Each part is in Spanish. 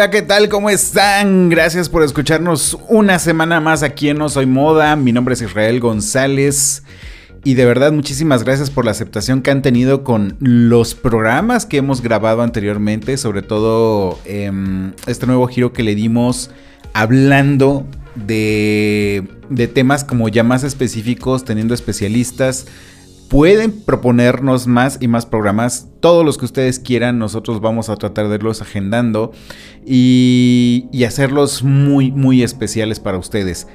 Hola, ¿qué tal? ¿Cómo están? Gracias por escucharnos una semana más aquí en No Soy Moda. Mi nombre es Israel González. Y de verdad, muchísimas gracias por la aceptación que han tenido con los programas que hemos grabado anteriormente, sobre todo em, este nuevo giro que le dimos hablando de, de temas como ya más específicos, teniendo especialistas pueden proponernos más y más programas, todos los que ustedes quieran, nosotros vamos a tratar de irlos agendando y, hacerlos muy, muy especiales para ustedes.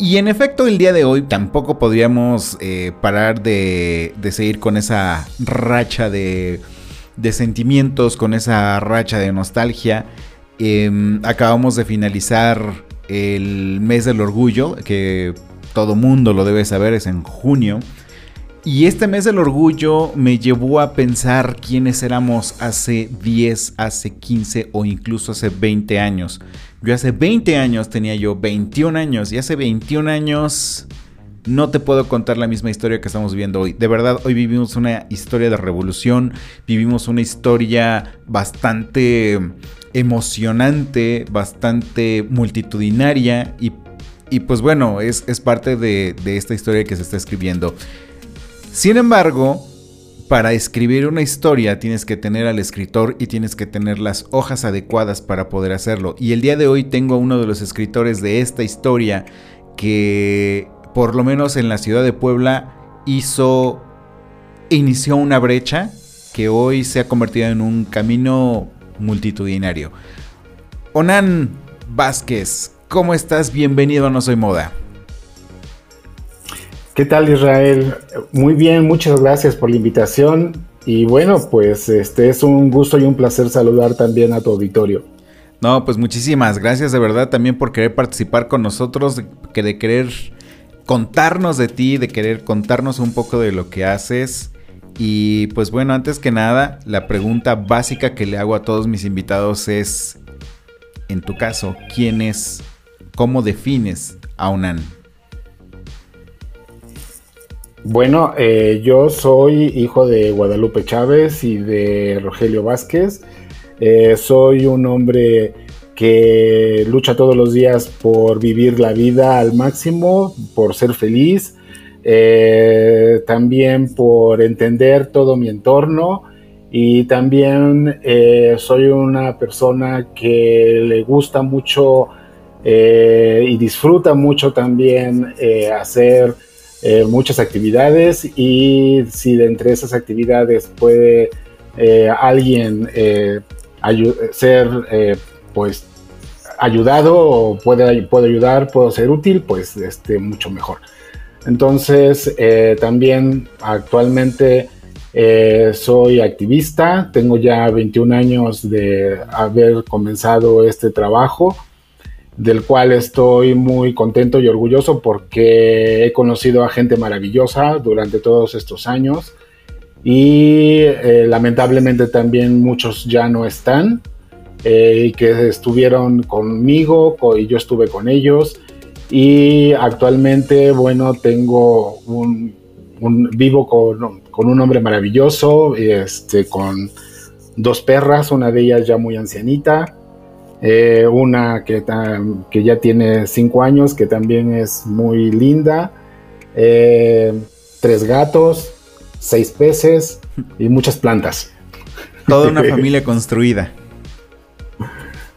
Y en efecto, el día de hoy tampoco podríamos eh, parar de, seguir con esa racha de, sentimientos, con esa racha de nostalgia. Em, acabamos de finalizar el mes del orgullo, que todo mundo lo debe saber, es en junio. Y este mes del orgullo me llevó a pensar quiénes éramos hace 10, hace 15 o incluso hace 20 años. Yo hace 20 años tenía yo 21 años y hace 21 años no te puedo contar la misma historia que estamos viviendo hoy. De verdad, hoy vivimos una historia de revolución, vivimos una historia bastante emocionante, bastante multitudinaria y, pues bueno, es, es parte de esta historia que se está escribiendo. Sin embargo, para escribir una historia tienes que tener al escritor y tienes que tener las hojas adecuadas para poder hacerlo. Y el día de hoy tengo a uno de los escritores de esta historia que por lo menos en la ciudad de Puebla hizo, inició una brecha que hoy se ha convertido en un camino multitudinario. Onan Vázquez, ¿cómo estás? Bienvenido a No Soy Moda. ¿Qué tal Israel? Muy bien, muchas gracias por la invitación y bueno, pues este es un gusto y un placer saludar también a tu auditorio. No, pues muchísimas gracias de verdad también por querer participar con nosotros, que de querer contarnos de ti, de querer contarnos un poco de lo que haces. Y pues bueno, antes que nada, la pregunta básica que le hago a todos mis invitados es, en tu caso, ¿quién es, cómo defines a UNAN? Bueno, eh, yo soy hijo de Guadalupe Chávez y de Rogelio Vázquez. Eh, soy un hombre que lucha todos los días por vivir la vida al máximo, por ser feliz, eh, también por entender todo mi entorno y también soy una persona que le gusta mucho y disfruta mucho también hacer eh, muchas actividades y si de entre esas actividades puede eh, alguien eh, ser pues ayudado o puede, ayudar, puedo ser útil, pues este, mucho mejor. Entonces, también actualmente soy activista, tengo ya 21 años de haber comenzado este trabajo del cual estoy muy contento y orgulloso porque he conocido a gente maravillosa durante todos estos años y eh, lamentablemente también muchos ya no están eh, y que estuvieron conmigo y yo estuve con ellos. Y actualmente bueno tengo un, vivo con, con, un hombre maravilloso este con dos perras una de ellas ya muy ancianita eh, una que, que, ya tiene cinco años, que también es muy linda, eh, tres gatos, seis peces y muchas plantas. Toda una familia construida.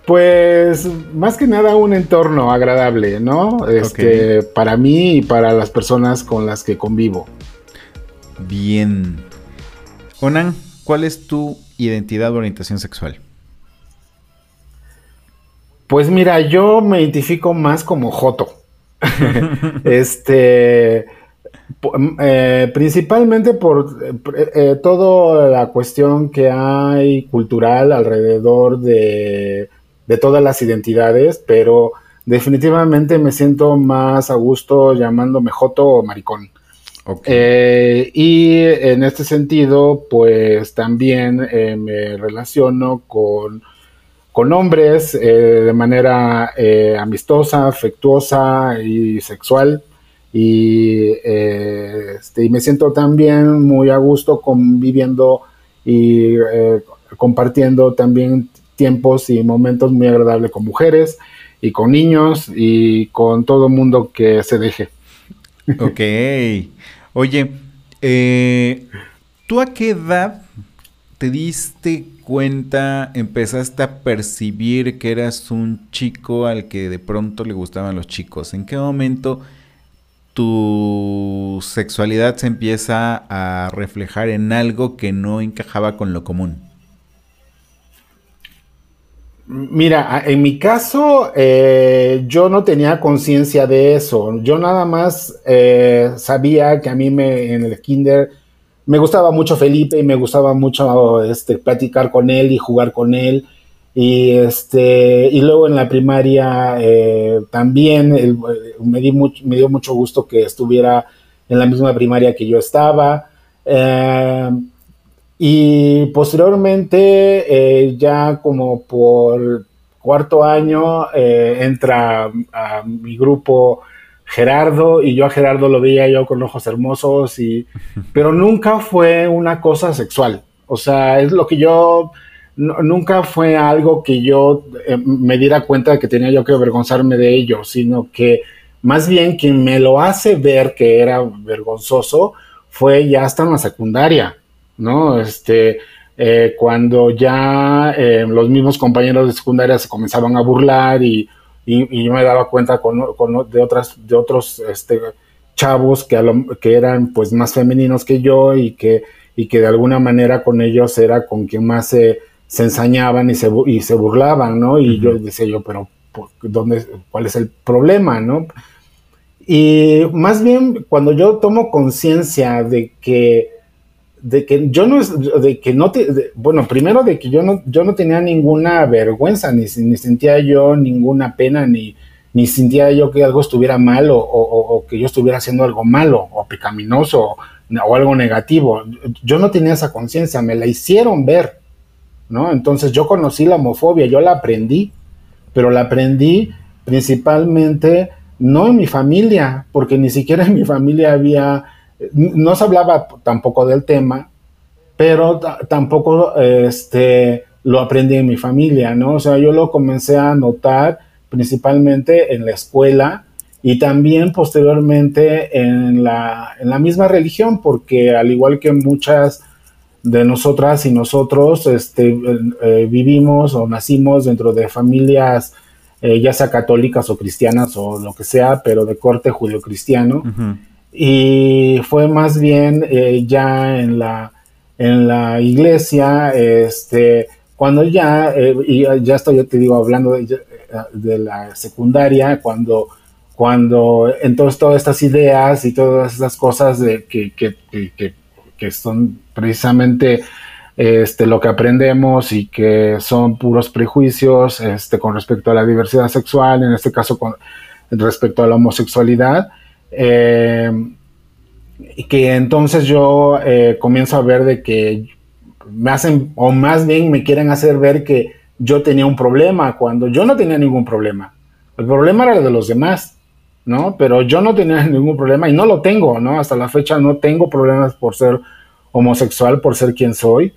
Pues más que nada un entorno agradable, ¿no? Este, Para mí y para las personas con las que convivo. Bien. Onan, ¿cuál es tu identidad o orientación sexual? Pues mira, yo me identifico más como Joto. este, Eh, principalmente por eh, eh, toda la cuestión que hay cultural alrededor de, todas las identidades, pero definitivamente me siento más a gusto llamándome Joto o Maricón. y en este sentido, pues también me relaciono con, con hombres de manera amistosa, afectuosa y sexual. Eh, este, y, me siento también muy a gusto conviviendo y eh, compartiendo también tiempos y momentos muy agradables con mujeres y con niños y con todo mundo que se deje. Ok. Oye, eh, ¿tú a qué edad te diste cuenta, empezaste a percibir que eras un chico al que de pronto le gustaban los chicos? ¿En qué momento tu sexualidad se empieza a reflejar en algo que no encajaba con lo común? Mira, en mi caso, eh, yo no tenía conciencia de eso. Yo nada más eh, sabía que a mí me, en el kinder me gustaba mucho Felipe y me gustaba mucho este, platicar con él y jugar con él. Y, este, y luego en la primaria eh, también me, di me dio mucho gusto que estuviera en la misma primaria que yo estaba. Eh, y posteriormente, eh, ya como por cuarto año, entra a mi grupo Gerardo y yo a Gerardo lo veía yo con ojos hermosos, y, pero nunca fue una cosa sexual. O sea, es lo que yo nunca fue algo que yo eh, me diera cuenta de que tenía yo que avergonzarme de ello, sino que más bien quien me lo hace ver que era vergonzoso fue ya hasta en la secundaria, ¿no? Este, eh, cuando ya eh, los mismos compañeros de secundaria se comenzaban a burlar y, yo me daba cuenta con, de, otras, de otros este, chavos que, que eran pues más femeninos que yo y que, y que de alguna manera con ellos era con quien más se se ensañaban y se, y se burlaban, ¿no? Y yo decía yo, pero ¿dónde, ¿cuál es el problema, no? Y más bien cuando yo tomo conciencia de que, de que yo no, de que no te, bueno, primero de que yo no, yo no tenía ninguna vergüenza, ni, ni sentía yo ninguna pena, ni, ni sentía yo que algo estuviera mal o, o, que yo estuviera haciendo algo malo o pecaminoso o, o algo negativo. Yo no tenía esa conciencia, me la hicieron ver. ¿no? Entonces yo conocí la homofobia, yo la aprendí, pero la aprendí principalmente no en mi familia, porque ni siquiera en mi familia había, no se hablaba tampoco del tema, pero tampoco este, lo aprendí en mi familia, ¿no? O sea, yo lo comencé a notar principalmente en la escuela y también posteriormente en la, en la misma religión, porque al igual que muchas de nosotras y nosotros este, eh, vivimos o nacimos dentro de familias eh, ya sea católicas o cristianas o lo que sea, pero de corte judio-cristiano. Y fue más bien eh, ya en la, en la iglesia, este, cuando ya, y ya estoy, yo te digo, hablando de, la secundaria, cuando, cuando entonces todas estas ideas y todas estas cosas de, que, que, que que son precisamente este, lo que aprendemos y que son puros prejuicios este, con respecto a la diversidad sexual, en este caso con respecto a la homosexualidad. Eh, que entonces yo eh, comienzo a ver de que me hacen, o más bien me quieren hacer ver que yo tenía un problema cuando yo no tenía ningún problema. El problema era el de los demás, ¿no? Pero yo no tenía ningún problema y no lo tengo, ¿no? Hasta la fecha no tengo problemas por ser homosexual, por ser quien soy.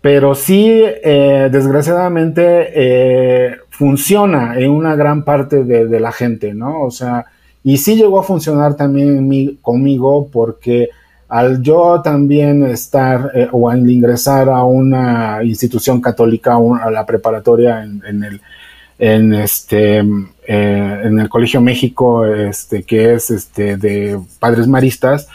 Pero sí, eh, desgraciadamente, funciona en una gran parte de, la gente, ¿no? O sea, y sí llegó a funcionar también conmigo porque al yo también estar eh, o al ingresar a una institución católica, a la preparatoria en, el en este en el Colegio México, este que es este de padres maristas,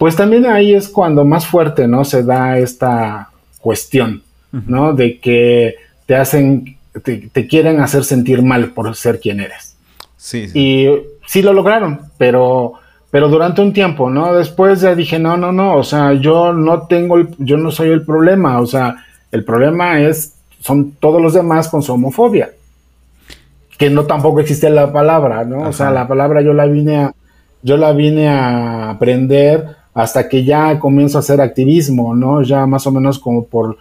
pues también ahí es cuando más fuerte, ¿no? Se da esta cuestión, ¿no? De que te hacen, te, quieren hacer sentir mal por ser quien eres. Sí, Y sí lo lograron, pero, pero durante un tiempo, ¿no? Después ya dije, no, no, no, o sea, yo no tengo, el, yo no soy el problema, o sea, el problema es, son todos los demás con su homofobia, que no tampoco existe la palabra, ¿no? O sea, la palabra yo la vine a, yo la vine a aprender hasta que ya comienzo a hacer activismo, ¿no? Ya más o menos como por,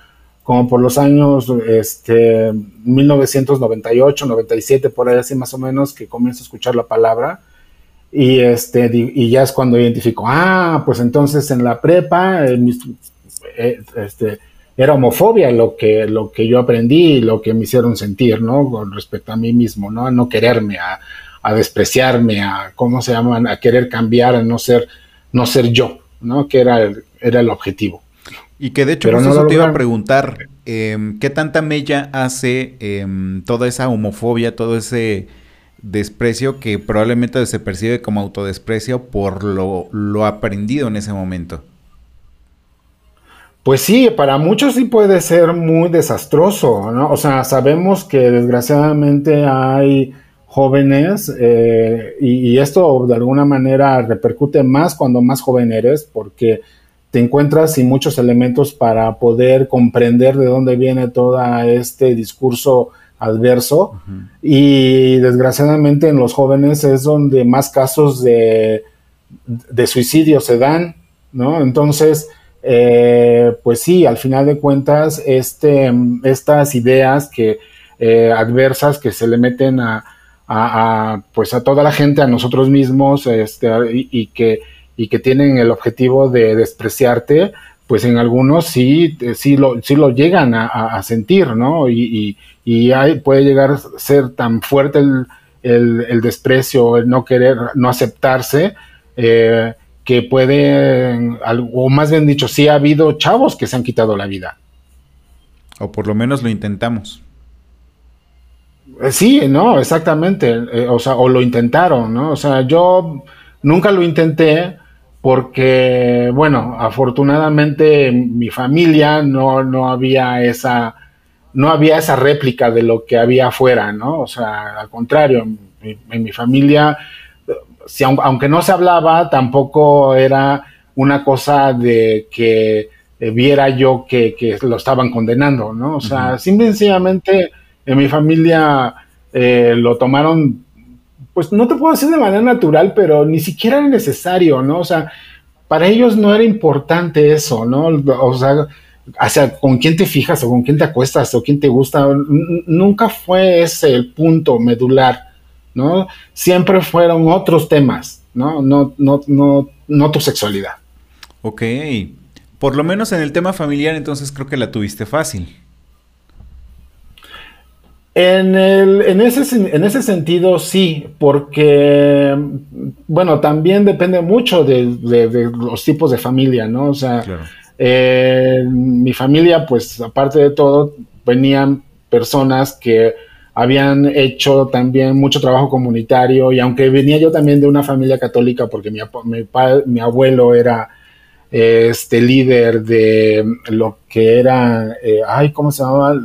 como por los años, este, 1998, 97, por ahí así más o menos, que comienzo a escuchar la palabra y, este, y ya es cuando identifico, ah, pues entonces en la prepa eh, este, era homofobia lo que, lo que yo aprendí y lo que me hicieron sentir, ¿no? Con respecto a mí mismo, ¿no? A no quererme, a, a despreciarme, a, ¿cómo se llaman? A querer cambiar, a no ser, no ser yo, ¿no? Que era el, era el objetivo. Y que de hecho, Pero eso te iba a preguntar, em, ¿qué tanta mella hace em, toda esa homofobia, todo ese desprecio que probablemente se percibe como autodesprecio por lo, lo aprendido en ese momento. Pues sí, para muchos sí puede ser muy desastroso, ¿no? O sea, sabemos que desgraciadamente hay jóvenes eh, y, esto de alguna manera repercute más cuando más joven eres porque te encuentras sin muchos elementos para poder comprender de dónde viene todo este discurso adverso y desgraciadamente en los jóvenes es donde más casos de, de suicidio se dan, ¿no? Entonces, eh, pues sí, al final de cuentas, este, estas ideas que eh, adversas que se le meten a, pues a toda la gente, a nosotros mismos, este, y, que, y que tienen el objetivo de despreciarte, pues en algunos sí, sí, lo, sí lo llegan a, sentir, ¿no? Y, y, puede llegar a ser tan fuerte el, el, desprecio, el no querer, no aceptarse, eh, que puede, o más bien dicho, sí ha habido chavos que se han quitado la vida. O por lo menos lo intentamos. Eh, sí, no, exactamente. Eh, o sea, o lo intentaron, ¿no? O sea, yo nunca lo intenté porque, bueno, afortunadamente mi familia no, no había esa, no había esa réplica de lo que había afuera, ¿no? O sea, al contrario, en, mi familia, si, aunque no se hablaba, tampoco era una cosa de que eh, viera yo que, que, lo estaban condenando, ¿no? O sea, simplemente en mi familia eh, lo tomaron pues no te puedo decir de manera natural, pero ni siquiera era necesario, ¿no? O sea, para ellos no era importante eso, ¿no? O sea, hacia con quién te fijas o con quién te acuestas o quién te gusta, nunca fue ese el punto medular, ¿no? Siempre fueron otros temas, ¿no? No, no, no, no tu sexualidad. Ok. Por lo menos en el tema familiar, entonces creo que la tuviste fácil. En, el, en, ese, en ese sentido, sí, porque, bueno, también depende mucho de, los tipos de familia, ¿no? O sea, eh, mi familia, pues, aparte de todo, venían personas que habían hecho también mucho trabajo comunitario y aunque venía yo también de una familia católica, porque mi, mi, mi abuelo era este líder de lo que era, eh, ay, ¿cómo se llamaba?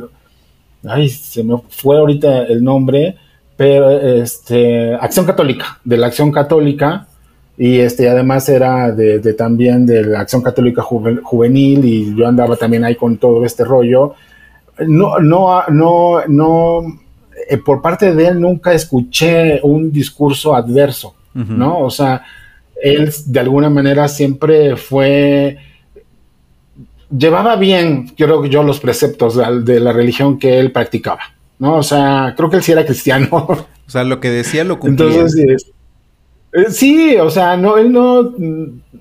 Ay, se me fue ahorita el nombre, pero este, Acción Católica, de la Acción Católica, y este, además era de, también de la Acción Católica Juvenil, y yo andaba también ahí con todo este rollo. No, no, no, no, eh, por parte de él nunca escuché un discurso adverso, ¿no? O sea, él de alguna manera siempre fue llevaba bien, creo que yo, los preceptos de, la religión que él practicaba, ¿no? O sea, creo que él sí era cristiano. O sea, lo que decía lo cumplía. Entonces, eh, sí, o sea, no, él no,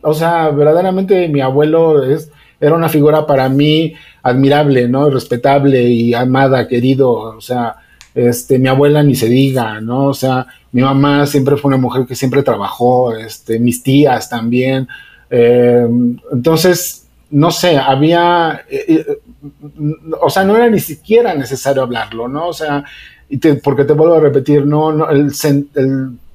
o sea, verdaderamente mi abuelo es, era una figura para mí admirable, ¿no? Respetable y amada, querido, o sea, este, mi abuela ni se diga, ¿no? O sea, mi mamá siempre fue una mujer que siempre trabajó, este, mis tías también. Eh, entonces, no sé, había, eh, eh, o sea, no era ni siquiera necesario hablarlo, ¿no? O sea, porque te vuelvo a repetir, no, el,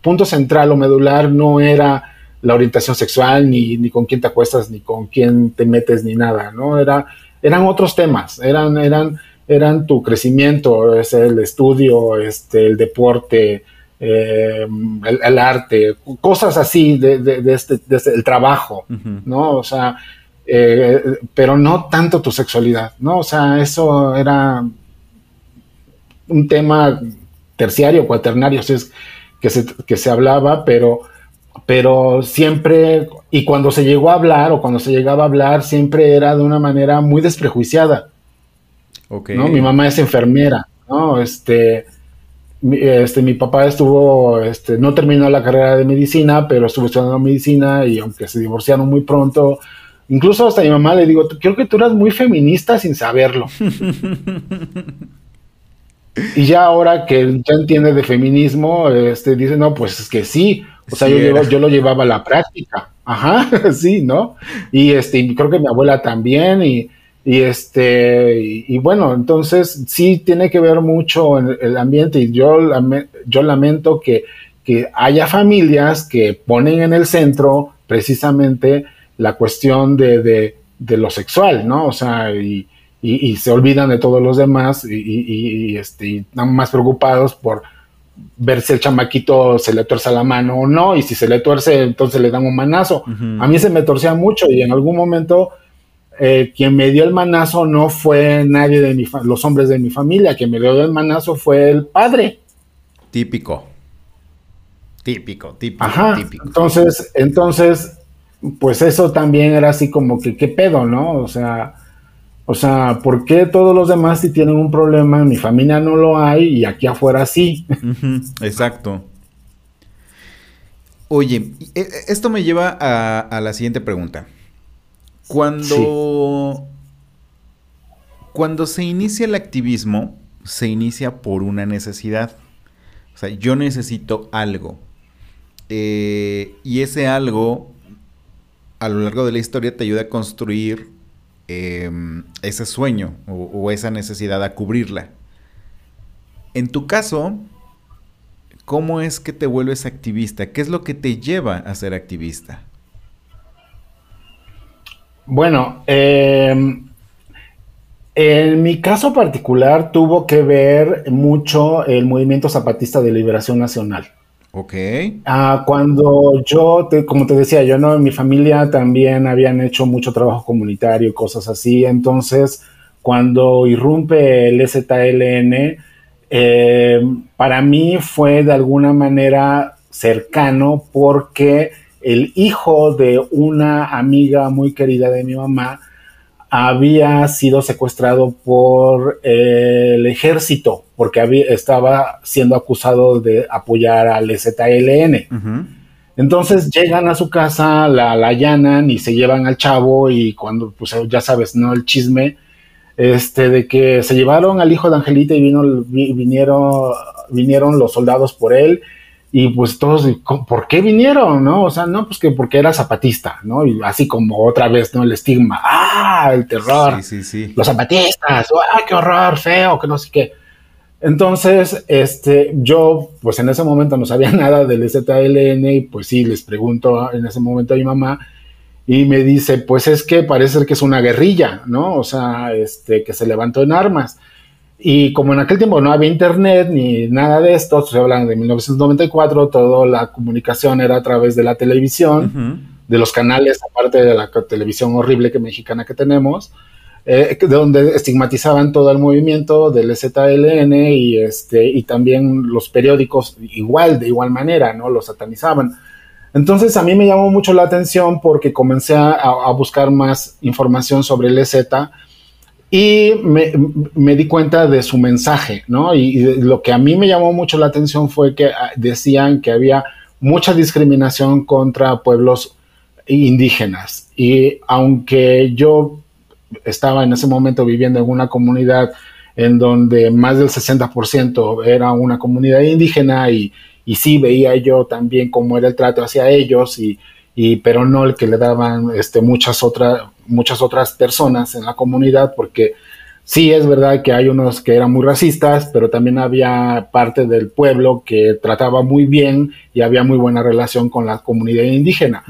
punto central o medular no era la orientación sexual, ni, ni, con quién te acuestas, ni con quién te metes, ni nada, ¿no? Era, eran otros temas, eran, eran, eran tu crecimiento, es el estudio, este, el deporte, eh, el, arte, cosas así de, de, este, este, el trabajo, ¿no? O sea, eh, pero no tanto tu sexualidad, ¿no? O sea, eso era un tema terciario, cuaternario, es que se, que se hablaba, pero, pero siempre, y cuando se llegó a hablar o cuando se llegaba a hablar, siempre era de una manera muy desprejuiciada. ¿no? Mi mamá es enfermera, ¿no? Este, mi, este, mi papá estuvo, este, no terminó la carrera de medicina, pero estuvo estudiando medicina y aunque se divorciaron muy pronto, incluso hasta mi mamá le digo, creo que tú eras muy feminista sin saberlo. y ya ahora que ya entiende de feminismo, este, dice, no, pues es que sí, o sea, yo, yo, lo llevaba a la práctica, ajá, sí, ¿no? Y este, creo que mi abuela también, y y este, y, bueno, entonces sí tiene que ver mucho en el ambiente y yo, yo lamento que, que haya familias que ponen en el centro precisamente la cuestión de, de, lo sexual, ¿no? O sea, y, y, se olvidan de todos los demás y, este, están más preocupados por ver si el chamaquito se le tuerce la mano o no, y si se le tuerce, entonces le dan un manazo. A mí se me torcía mucho y en algún momento eh, quien me dio el manazo no fue nadie de mi los hombres de mi familia, quien me dio el manazo fue el padre. Típico. Típico, típico, Ajá. típico. Entonces, entonces, pues eso también era así como que, ¿qué pedo, no? O sea, o sea, ¿por qué todos los demás si tienen un problema, en mi familia no lo hay y aquí afuera sí? exacto. Oye, e, e, esto me lleva a la siguiente pregunta. Cuando, cuando se inicia el activismo, se inicia por una necesidad. O sea, yo necesito algo. Eh, y ese algo, a lo largo de la historia, te ayuda a construir em, ese sueño o, esa necesidad, a cubrirla. En tu caso, ¿cómo es que te vuelves activista? ¿Qué es lo que te lleva a ser activista? Bueno, em, en mi caso particular tuvo que ver mucho el movimiento zapatista de liberación nacional. Ok. Ah, cuando yo, como te decía, yo no, mi familia también habían hecho mucho trabajo comunitario cosas así. Entonces, cuando irrumpe el ZLN, em, para mí fue de alguna manera cercano porque el hijo de una amiga muy querida de mi mamá había sido secuestrado por eh, el ejército porque había, estaba siendo acusado de apoyar al ZLN. Entonces llegan a su casa, la, la allanan y se llevan al chavo y cuando, pues ya sabes, ¿no? El chisme, este, de que se llevaron al hijo de Angelita y vino, vinieron, vinieron los soldados por él y pues todos, ¿por qué vinieron? ¿No? O sea, no, pues que porque era zapatista, ¿no? Y así como otra vez, ¿no? El estigma, ¡ah! El terror. Sí, sí, sí. Los zapatistas, ¡ah! ¡Qué horror! Feo, que no sé qué. Entonces, este, yo, pues en ese momento no sabía nada del ZLN y pues sí, les pregunto en ese momento a mi mamá y me dice, pues es que parece que es una guerrilla, ¿no? O sea, este, que se levantó en armas. Y como en aquel tiempo no había internet ni nada de esto, se hablan de 1994, toda la comunicación era a través de la televisión, de los canales, aparte de la televisión horrible que mexicana que tenemos, eh, de donde estigmatizaban todo el movimiento del ZLN y, este, y también los periódicos igual, de igual manera, ¿no? Los satanizaban. Entonces a mí me llamó mucho la atención porque comencé a, a buscar más información sobre el Z y me, di cuenta de su mensaje, ¿no? Y, lo que a mí me llamó mucho la atención fue que ah, decían que había mucha discriminación contra pueblos indígenas. Y aunque yo estaba en ese momento viviendo en una comunidad en donde más del 60% era una comunidad indígena y, y sí veía yo también cómo era el trato hacia ellos y, y pero no el que le daban este, muchas, otras muchas otras personas en la comunidad, porque sí es verdad que hay unos que eran muy racistas, pero también había parte del pueblo que trataba muy bien y había muy buena relación con la comunidad indígena.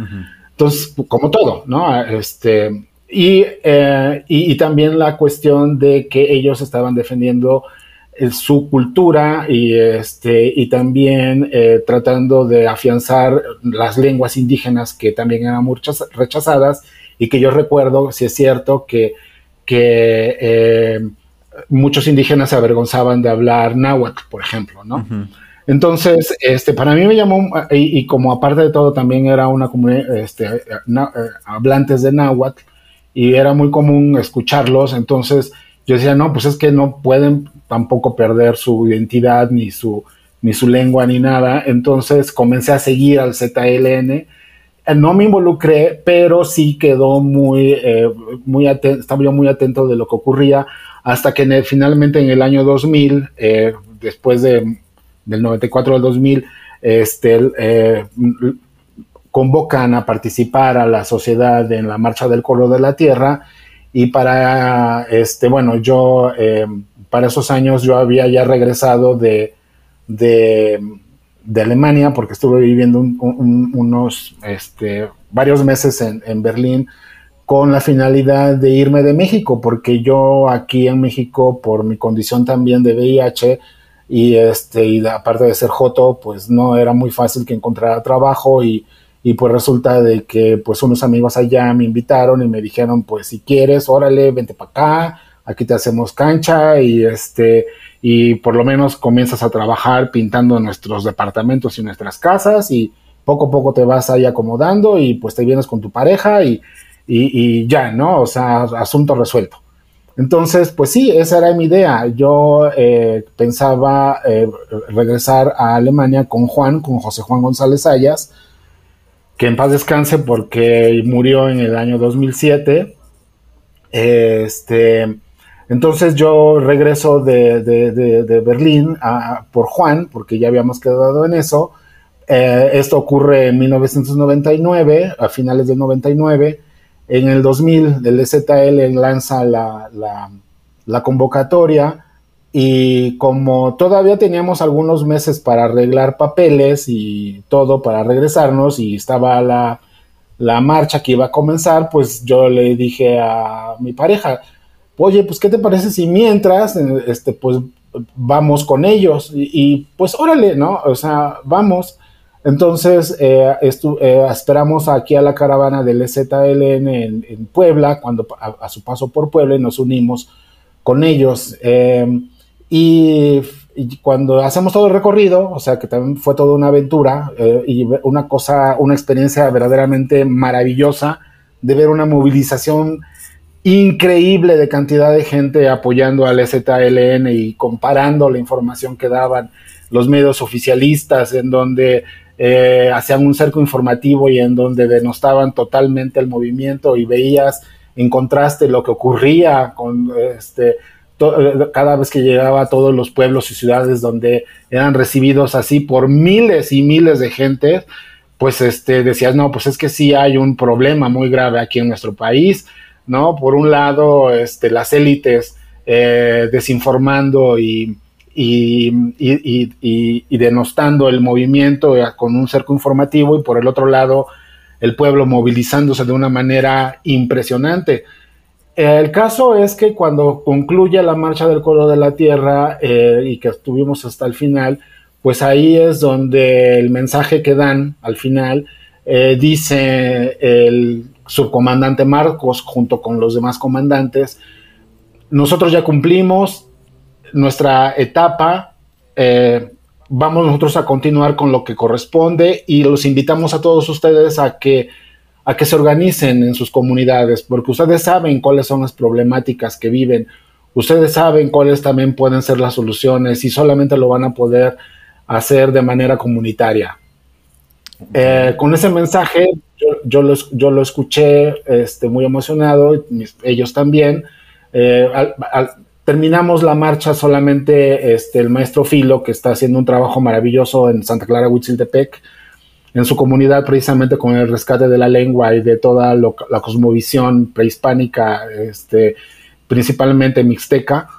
Entonces, como todo, ¿no? Este, y, eh, y, y, también la cuestión de que ellos estaban defendiendo su cultura y, este, y también eh, tratando de afianzar las lenguas indígenas que también eran muchas rechazadas y que yo recuerdo, si es cierto, que, que eh, muchos indígenas se avergonzaban de hablar náhuatl, por ejemplo, ¿no? Entonces, este, para mí me llamó, y, como aparte de todo también era una comunidad, este, hablantes de náhuatl, y era muy común escucharlos, entonces yo decía, no, pues es que no pueden tampoco perder su identidad, ni su, ni su lengua, ni nada. Entonces comencé a seguir al ZLN. Eh, no me involucré, pero sí quedó muy, eh, muy atento, estaba yo muy atento de lo que ocurría, hasta que finalmente en el año 2000, eh, después de, del 94 al 2000, este, convocan a participar a la sociedad en la Marcha del Color de la Tierra. Y para, este, bueno, yo, eh, para esos años yo había ya regresado de, de, Alemania porque estuve viviendo unos, este, varios meses en, en, Berlín con la finalidad de irme de México, porque yo aquí en México, por mi condición también de VIH, y este, y aparte de ser joto, pues no era muy fácil que encontrara trabajo y y pues resulta de que pues unos amigos allá me invitaron y me dijeron pues si quieres órale vente para acá aquí te hacemos cancha y este y por lo menos comienzas a trabajar pintando nuestros departamentos y nuestras casas y poco a poco te vas ahí acomodando y pues te vienes con tu pareja y, y, ya, ¿no? O sea, asunto resuelto. Entonces, pues sí, esa era mi idea. Yo eh, pensaba eh, regresar a Alemania con Juan, con José Juan González Ayas, que en paz descanse porque murió en el año 2007. Este, entonces yo regreso de, Berlín por Juan, porque ya habíamos quedado en eso. Eh, esto ocurre en 1999, a finales del 99. En el 2000, el ZL lanza la, la convocatoria y como todavía teníamos algunos meses para arreglar papeles y todo para regresarnos y estaba la, marcha que iba a comenzar, pues yo le dije a mi pareja, oye, pues ¿qué te parece si mientras, este, pues vamos con ellos? Y, pues órale, ¿no? O sea, vamos. Entonces eh, eh, esperamos aquí a la caravana del ZLN en, Puebla, cuando a, su paso por Puebla y nos unimos con ellos. Eh, y, cuando hacemos todo el recorrido, o sea que también fue toda una aventura eh, y una cosa, una experiencia verdaderamente maravillosa de ver una movilización increíble de cantidad de gente apoyando al ZLN y comparando la información que daban los medios oficialistas, en donde eh, hacían un cerco informativo y en donde denostaban totalmente el movimiento y veías en contraste lo que ocurría con este cada vez que llegaba a todos los pueblos y ciudades donde eran recibidos así por miles y miles de gente, pues este, decías, no, pues es que sí hay un problema muy grave aquí en nuestro país, ¿no? Por un lado, este, las élites eh, desinformando y, y, y, denostando el movimiento eh, con un cerco informativo y por el otro lado, el pueblo movilizándose de una manera impresionante. El caso es que cuando concluye la marcha del coro de la tierra eh, y que estuvimos hasta el final, pues ahí es donde el mensaje que dan al final eh, dice el subcomandante Marcos junto con los demás comandantes, nosotros ya cumplimos nuestra etapa, eh, vamos nosotros a continuar con lo que corresponde y los invitamos a todos ustedes a que a que se organicen en sus comunidades, porque ustedes saben cuáles son las problemáticas que viven, ustedes saben cuáles también pueden ser las soluciones y solamente lo van a poder hacer de manera comunitaria. Eh, con ese mensaje yo, lo, escuché este, muy emocionado, ellos también. Eh, terminamos la marcha solamente este, el maestro Filo, que está haciendo un trabajo maravilloso en Santa Clara, Huitziltepec, en su comunidad precisamente con el rescate de la lengua y de toda la cosmovisión prehispánica, este, principalmente mixteca.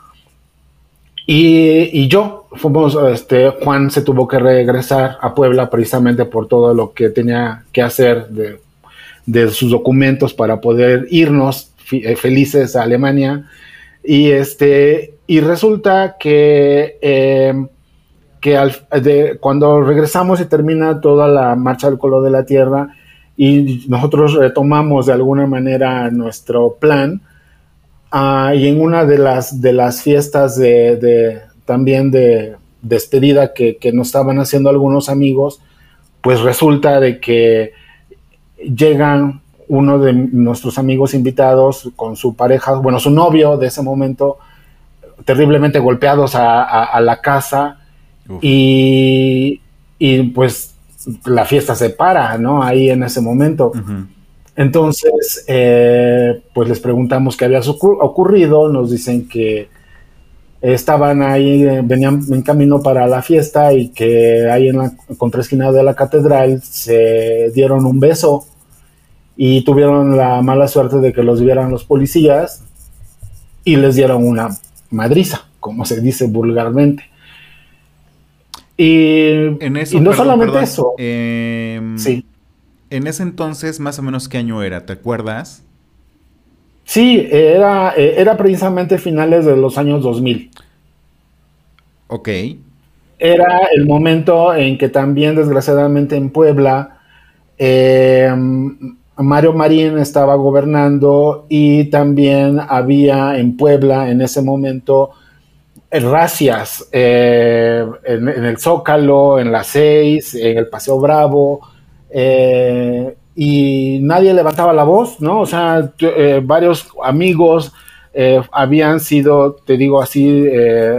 Y, yo, fuimos, este, Juan se tuvo que regresar a Puebla precisamente por todo lo que tenía que hacer de, sus documentos para poder irnos eh, felices a Alemania. Y, este, y resulta que, eh, que cuando regresamos y termina toda la marcha del color de la tierra y nosotros retomamos de alguna manera nuestro plan, ah, y en una de las, de las fiestas de, también de despedida que, que nos estaban haciendo algunos amigos, pues resulta de que llegan uno de nuestros amigos invitados con su pareja, bueno, su novio de ese momento, terriblemente golpeados a, la casa y, pues la fiesta se para, ¿no? Ahí en ese momento. Entonces, eh, pues les preguntamos qué había ocurrido, nos dicen que estaban ahí, eh, venían en camino para la fiesta y que ahí en la contraesquina de la catedral se dieron un beso y tuvieron la mala suerte de que los vieran los policías y les dieron una madriza, como se dice vulgarmente. Y, no solamente eso. Em, sí. En ese entonces, más o menos, ¿qué año era? ¿Te acuerdas? Sí, era, era precisamente finales de los años 2000. Ok. Era el momento en que también, desgraciadamente, en Puebla, eh, Mario Marín estaba gobernando y también había en Puebla en ese momento eh, racias eh, en, el Zócalo, en las Seis, en el Paseo Bravo, eh, y nadie levantaba la voz, ¿no? O sea, varios amigos habían sido, te digo así,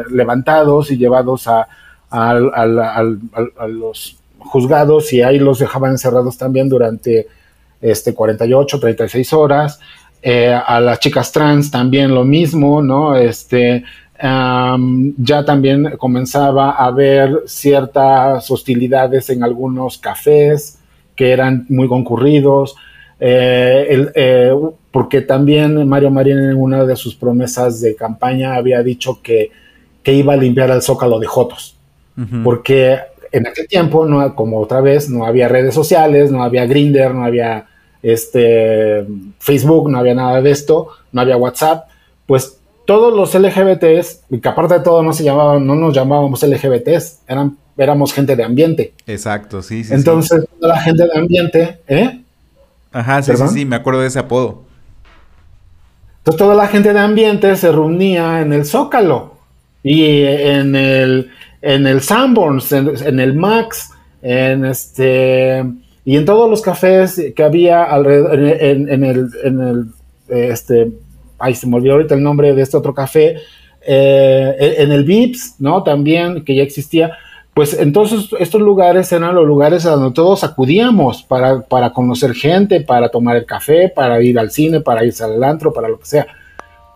levantados y llevados a, a los juzgados y ahí los dejaban encerrados también durante este, 48, 36 horas. Eh, a las chicas trans también lo mismo, ¿no? Este, ya también comenzaba a haber ciertas hostilidades en algunos cafés que eran muy concurridos, eh, eh, porque también Mario Marín en una de sus promesas de campaña había dicho que, que iba a limpiar el zócalo de Jotos, porque en aquel tiempo, no, como otra vez, no había redes sociales, no había Grinder, no había este, Facebook, no había nada de esto, no había WhatsApp, pues todos los LGBTs, y que aparte de todo no se llamaban, no nos llamábamos LGBTs, eran, éramos gente de ambiente. Exacto, sí, sí. Entonces, toda la gente de ambiente, ¿eh? Ajá, sí, sí, sí, me acuerdo de ese apodo. Entonces, toda la gente de ambiente se reunía en el Zócalo y en el, en el Sanborns, en el Max, en este y en todos los cafés que había alrededor, en, el, en el, este, ay, se me olvidó ahorita el nombre de este otro café, eh, en el Vips, ¿no? También, que ya existía. Pues entonces estos lugares eran los lugares a donde todos acudíamos para, para conocer gente, para tomar el café, para ir al cine, para irse al antro, para lo que sea.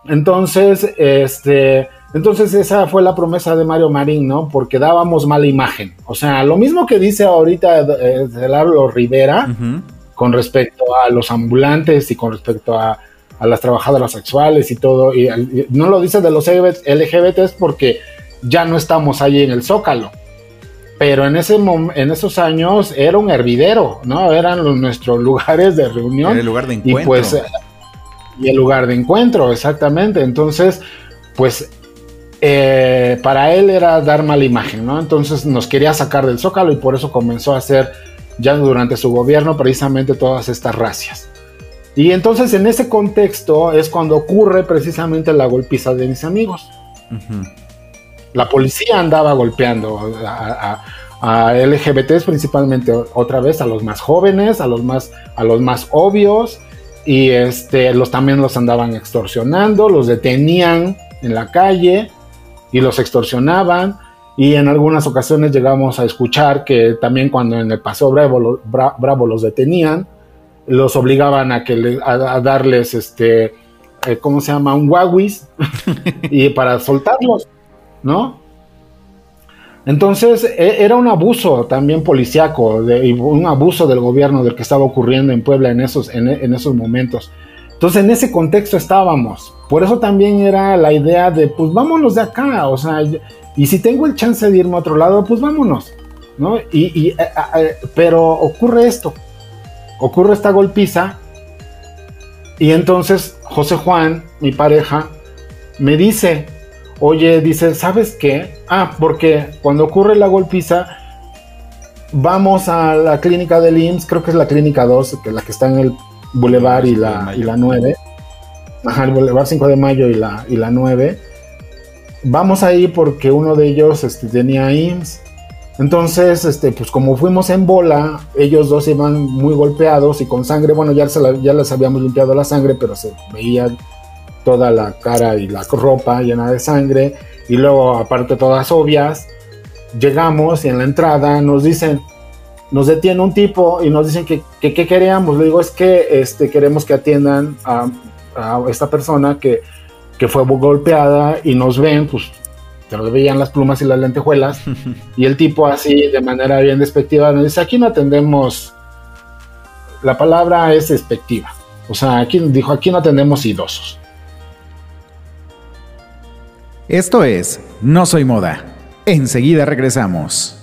Entonces, este, entonces esa fue la promesa de Mario Marín, ¿no? Porque dábamos mala imagen. O sea, lo mismo que dice ahorita eh, Celaro Rivera con respecto a los ambulantes y con respecto a, las trabajadoras sexuales y todo, y, no lo dice de los LGBTs porque ya no estamos ahí en el Zócalo. Pero en, ese en esos años era un hervidero, ¿no? Eran nuestros lugares de reunión. Era el lugar de encuentro. Y pues, y el lugar de encuentro, exactamente. Entonces, pues eh, para él era dar mala imagen, ¿no? Entonces nos quería sacar del zócalo y por eso comenzó a hacer ya durante su gobierno precisamente todas estas racias. Y entonces en ese contexto es cuando ocurre precisamente la golpiza de mis amigos. La policía andaba golpeando a, LGBTs principalmente otra vez a los más jóvenes, a los más, a los más obvios y este, los también los andaban extorsionando, los detenían en la calle y los extorsionaban y en algunas ocasiones llegamos a escuchar que también cuando en el Paseo Bravo, Bravo los detenían, los obligaban a, que a, darles este, eh, ¿cómo se llama? Un guaguis y para soltarlos, ¿no? Entonces e, era un abuso también policiaco, de, un abuso del gobierno del que estaba ocurriendo en Puebla en esos, en esos momentos. Entonces en ese contexto estábamos. Por eso también era la idea de, pues vámonos de acá, o sea, y si tengo el chance de irme a otro lado, pues vámonos, ¿no? Y, eh, eh, pero ocurre esto, ocurre esta golpiza, y entonces José Juan, mi pareja, me dice, oye, dice, ¿sabes qué? Ah, porque cuando ocurre la golpiza, vamos a la clínica del IMSS, creo que es la clínica 2, que es la que está en el Boulevard y la, y la 9. Ajá, el Boulevard 5 de Mayo y la, y la 9. Vamos ahí porque uno de ellos este, tenía IMSS. Entonces, este, pues como fuimos en bola, ellos dos iban muy golpeados y con sangre, bueno, ya, ya les habíamos limpiado la sangre, pero se veía toda la cara y la ropa llena de sangre. Y luego, aparte, todas obvias, llegamos y en la entrada nos dicen, nos detiene un tipo y nos dicen que qué queríamos. Le digo, es que este, queremos que atiendan a, esta persona que, que, fue golpeada y nos ven, pues te lo veían las plumas y las lentejuelas. y el tipo así, de manera bien despectiva, nos dice, aquí no atendemos, la palabra es despectiva. O sea, aquí dijo, aquí no atendemos idosos. Esto es No Soy Moda. Enseguida regresamos.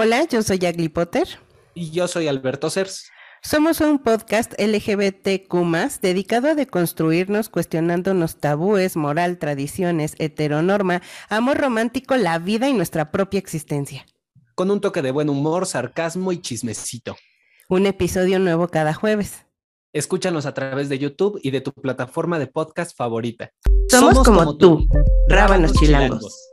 Hola, yo soy Agli Potter. Y yo soy Alberto Cers. Somos un podcast LGBTQ dedicado a deconstruirnos cuestionándonos tabúes, moral, tradiciones, heteronorma, amor romántico, la vida y nuestra propia existencia. Con un toque de buen humor, sarcasmo y chismecito. Un episodio nuevo cada jueves. Escúchanos a través de YouTube y de tu plataforma de podcast favorita. Somos, como, tú, Rábanos chilangos.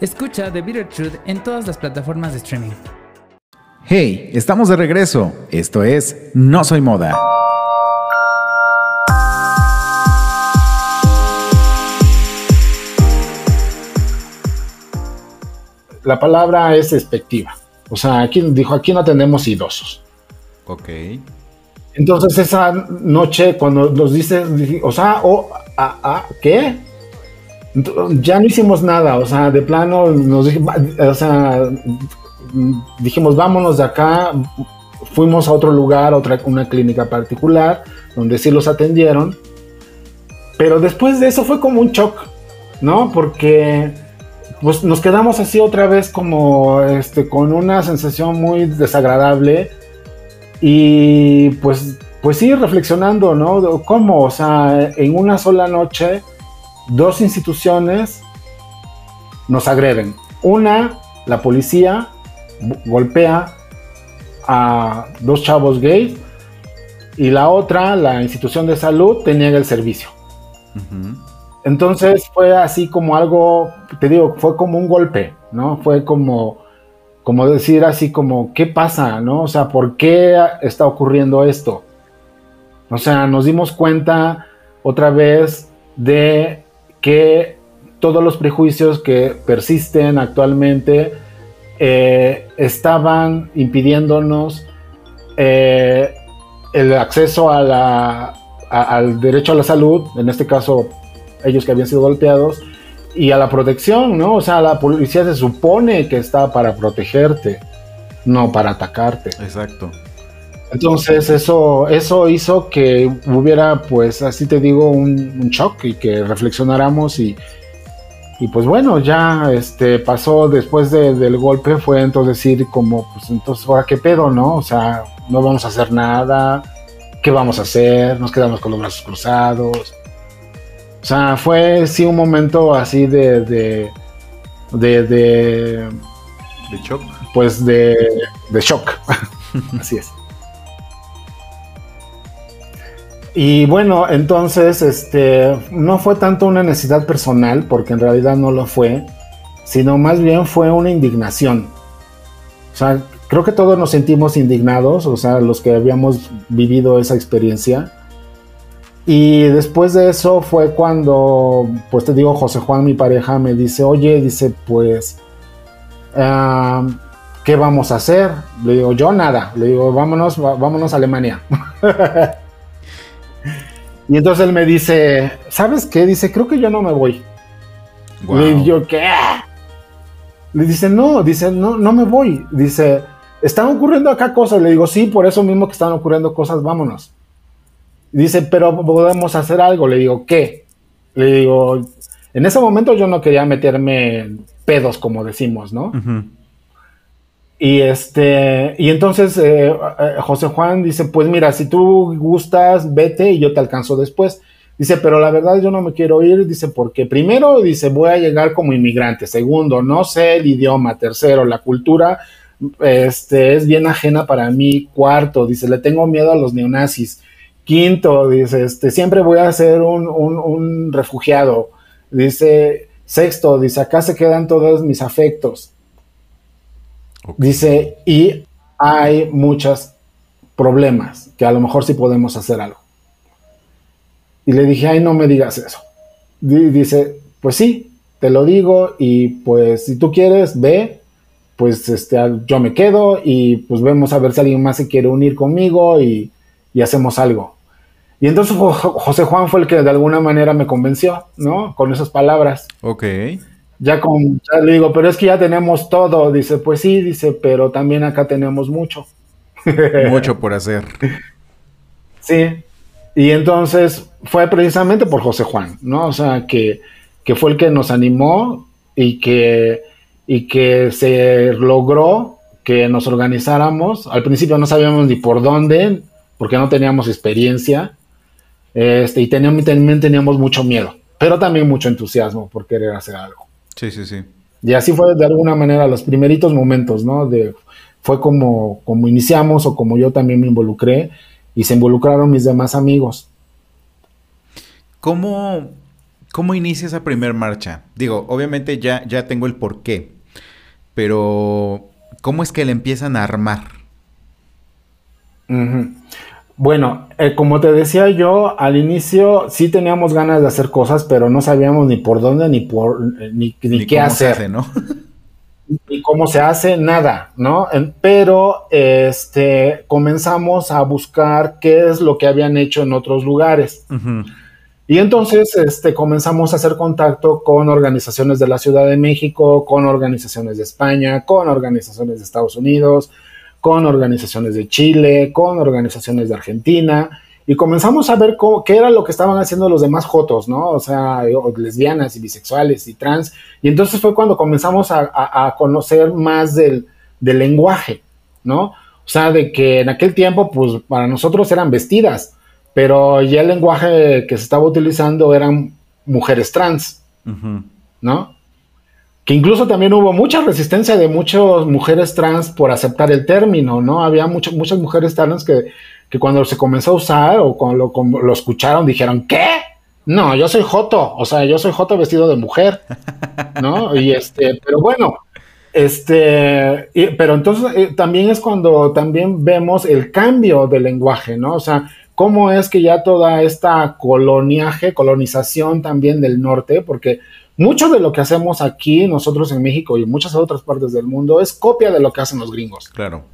Escucha The Bitter Truth en todas las plataformas de streaming. Hey, estamos de regreso. Esto es No Soy Moda. La palabra es despectiva. O sea, aquí dijo, aquí no tenemos idosos. Ok. Entonces esa noche cuando nos dice, o sea, o, a, ¿qué? Ya no hicimos nada, o sea, de plano nos dijimos, o sea, dijimos, vámonos de acá, fuimos a otro lugar, otra, una clínica particular, donde sí los atendieron, pero después de eso fue como un shock, ¿no? Porque pues nos quedamos así otra vez como este, con una sensación muy desagradable y pues, pues sí, reflexionando, ¿no? ¿Cómo? O sea, en una sola noche dos instituciones nos agreden. Una, la policía golpea a dos chavos gays y la otra, la institución de salud, te niega el servicio. Entonces fue así como algo, te digo, fue como un golpe, ¿no? Fue como, como decir así como, ¿qué pasa, no? O sea, ¿por qué está ocurriendo esto? O sea, nos dimos cuenta otra vez de que todos los prejuicios que persisten actualmente eh, estaban impidiéndonos eh, el acceso al derecho a la salud, en este caso ellos que habían sido golpeados, y a la protección, ¿no? O sea, la policía se supone que está para protegerte, no para atacarte. Exacto. Entonces eso, eso hizo que hubiera, pues así te digo, un, shock y que reflexionáramos y, y, pues bueno, ya este, pasó después del golpe, fue entonces decir como, pues entonces ahora qué pedo, ¿no? O sea, no vamos a hacer nada, ¿qué vamos a hacer? Nos quedamos con los brazos cruzados. O sea, fue sí un momento así de... de, de, de, de shock. Pues de, de shock. así es. Y bueno, entonces, este, no fue tanto una necesidad personal, porque en realidad no lo fue, sino más bien fue una indignación. O sea, creo que todos nos sentimos indignados, o sea, los que habíamos vivido esa experiencia. Y después de eso fue cuando, pues te digo, José Juan, mi pareja, me dice, oye, dice, pues, ah, ¿qué vamos a hacer? Le digo, yo nada. Le digo, vámonos, vámonos a Alemania. y entonces él me dice, ¿sabes qué? Dice, creo que yo no me voy. Le digo, ¿qué? Le dice, no, dice, no, no me voy. Dice, están ocurriendo acá cosas. Le digo, sí, por eso mismo que están ocurriendo cosas, vámonos. Dice, pero podemos hacer algo. Le digo, ¿qué? Le digo, en ese momento yo no quería meterme pedos, como decimos, ¿no? Y este, y entonces eh, eh, José Juan dice, pues mira, si tú gustas, vete y yo te alcanzo después. Dice, pero la verdad yo no me quiero ir, dice, porque primero, dice, voy a llegar como inmigrante. Segundo, no sé el idioma. Tercero, la cultura este, es bien ajena para mí. Cuarto, dice, le tengo miedo a los neonazis. Quinto, dice, este, siempre voy a ser un, refugiado. Dice, sexto, dice, acá se quedan todos mis afectos. Dice, y hay muchos problemas que a lo mejor sí podemos hacer algo. Y le dije, ay, no me digas eso. dice, pues sí, te lo digo y pues si tú quieres, ve, pues este, yo me quedo y pues vemos a ver si alguien más se quiere unir conmigo y, hacemos algo. Y entonces José Juan fue el que de alguna manera me convenció, ¿no? Con esas palabras. Ok. Ya, con, ya le digo, pero es que ya tenemos todo. Dice, pues sí, dice, pero también acá tenemos mucho. Mucho por hacer. Sí, y entonces fue precisamente por José Juan, ¿no? O sea, que, fue el que nos animó y que, y que se logró que nos organizáramos. Al principio no sabíamos ni por dónde, porque no teníamos experiencia, este, y teníamos, también teníamos mucho miedo, pero también mucho entusiasmo por querer hacer algo. Sí, sí, sí. Y así fue de alguna manera los primeritos momentos, ¿no? De, fue como, como iniciamos o como yo también me involucré y se involucraron mis demás amigos. ¿Cómo, cómo inicia esa primer marcha? Digo, obviamente ya, ya tengo el porqué, pero ¿cómo es que le empiezan a armar? Bueno, eh, como te decía yo, al inicio sí teníamos ganas de hacer cosas, pero no sabíamos ni por dónde ni por eh, ni, qué hacer. ¿no? y cómo se hace, nada, ¿no? Pero este, comenzamos a buscar qué es lo que habían hecho en otros lugares. Y entonces este, comenzamos a hacer contacto con organizaciones de la Ciudad de México, con organizaciones de España, con organizaciones de Estados Unidos, con organizaciones de Chile, con organizaciones de Argentina y comenzamos a ver cómo, qué era lo que estaban haciendo los demás jotos, ¿no? O sea, lesbianas y bisexuales y trans. Y entonces fue cuando comenzamos a, conocer más del, lenguaje, ¿no? O sea, de que en aquel tiempo, pues para nosotros eran vestidas, pero ya el lenguaje que se estaba utilizando eran mujeres trans, ¿no? Que incluso también hubo mucha resistencia de muchas mujeres trans por aceptar el término, ¿no? Había muchas mujeres trans que que cuando se comenzó a usar o cuando lo, escucharon dijeron, ¿qué? No, yo soy Joto, o sea, yo soy Joto vestido de mujer, ¿no? Y este, pero bueno, este, pero entonces eh, también es cuando también vemos el cambio del lenguaje, ¿no? O sea, cómo es que ya toda esta coloniaje, colonización también del norte, porque mucho de lo que hacemos aquí nosotros en México y en muchas otras partes del mundo es copia de lo que hacen los gringos. Claro.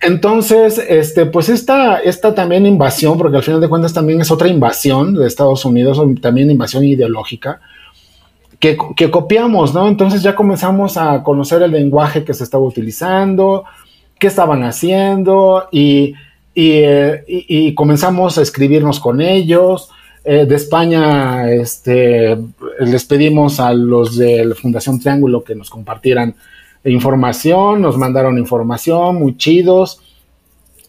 Entonces, este, pues esta, esta también invasión, porque al final de cuentas también es otra invasión de Estados Unidos, también invasión ideológica, que, copiamos, ¿no? Entonces ya comenzamos a conocer el lenguaje que se estaba utilizando, qué estaban haciendo y, eh, comenzamos a escribirnos con ellos. Eh, de España, este, les pedimos a los de la Fundación Triángulo que nos compartieran información, nos mandaron información, muy chidos.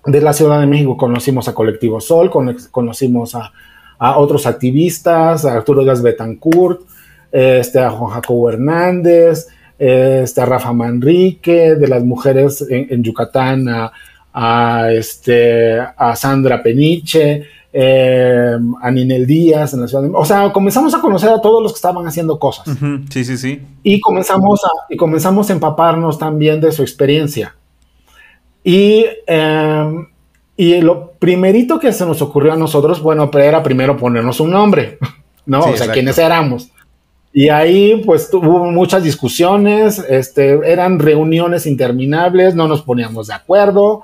De la Ciudad de México conocimos a Colectivo Sol, conocimos a, otros activistas, a Arturo Gas Betancourt, este, a Juan Jacobo Hernández, este, a Rafa Manrique, de las mujeres en, Yucatán, a, a Sandra Peniche, eh, a Ninel Díaz en la ciudad de O sea, comenzamos a conocer a todos los que estaban haciendo cosas. Sí, sí, sí. Y comenzamos, a, y comenzamos a empaparnos también de su experiencia. Y, em, y lo primerito que se nos ocurrió a nosotros, bueno, era primero ponernos un nombre, ¿no? o sea, quiénes éramos. Y ahí pues hubo muchas discusiones, este, eran reuniones interminables, no nos poníamos de acuerdo,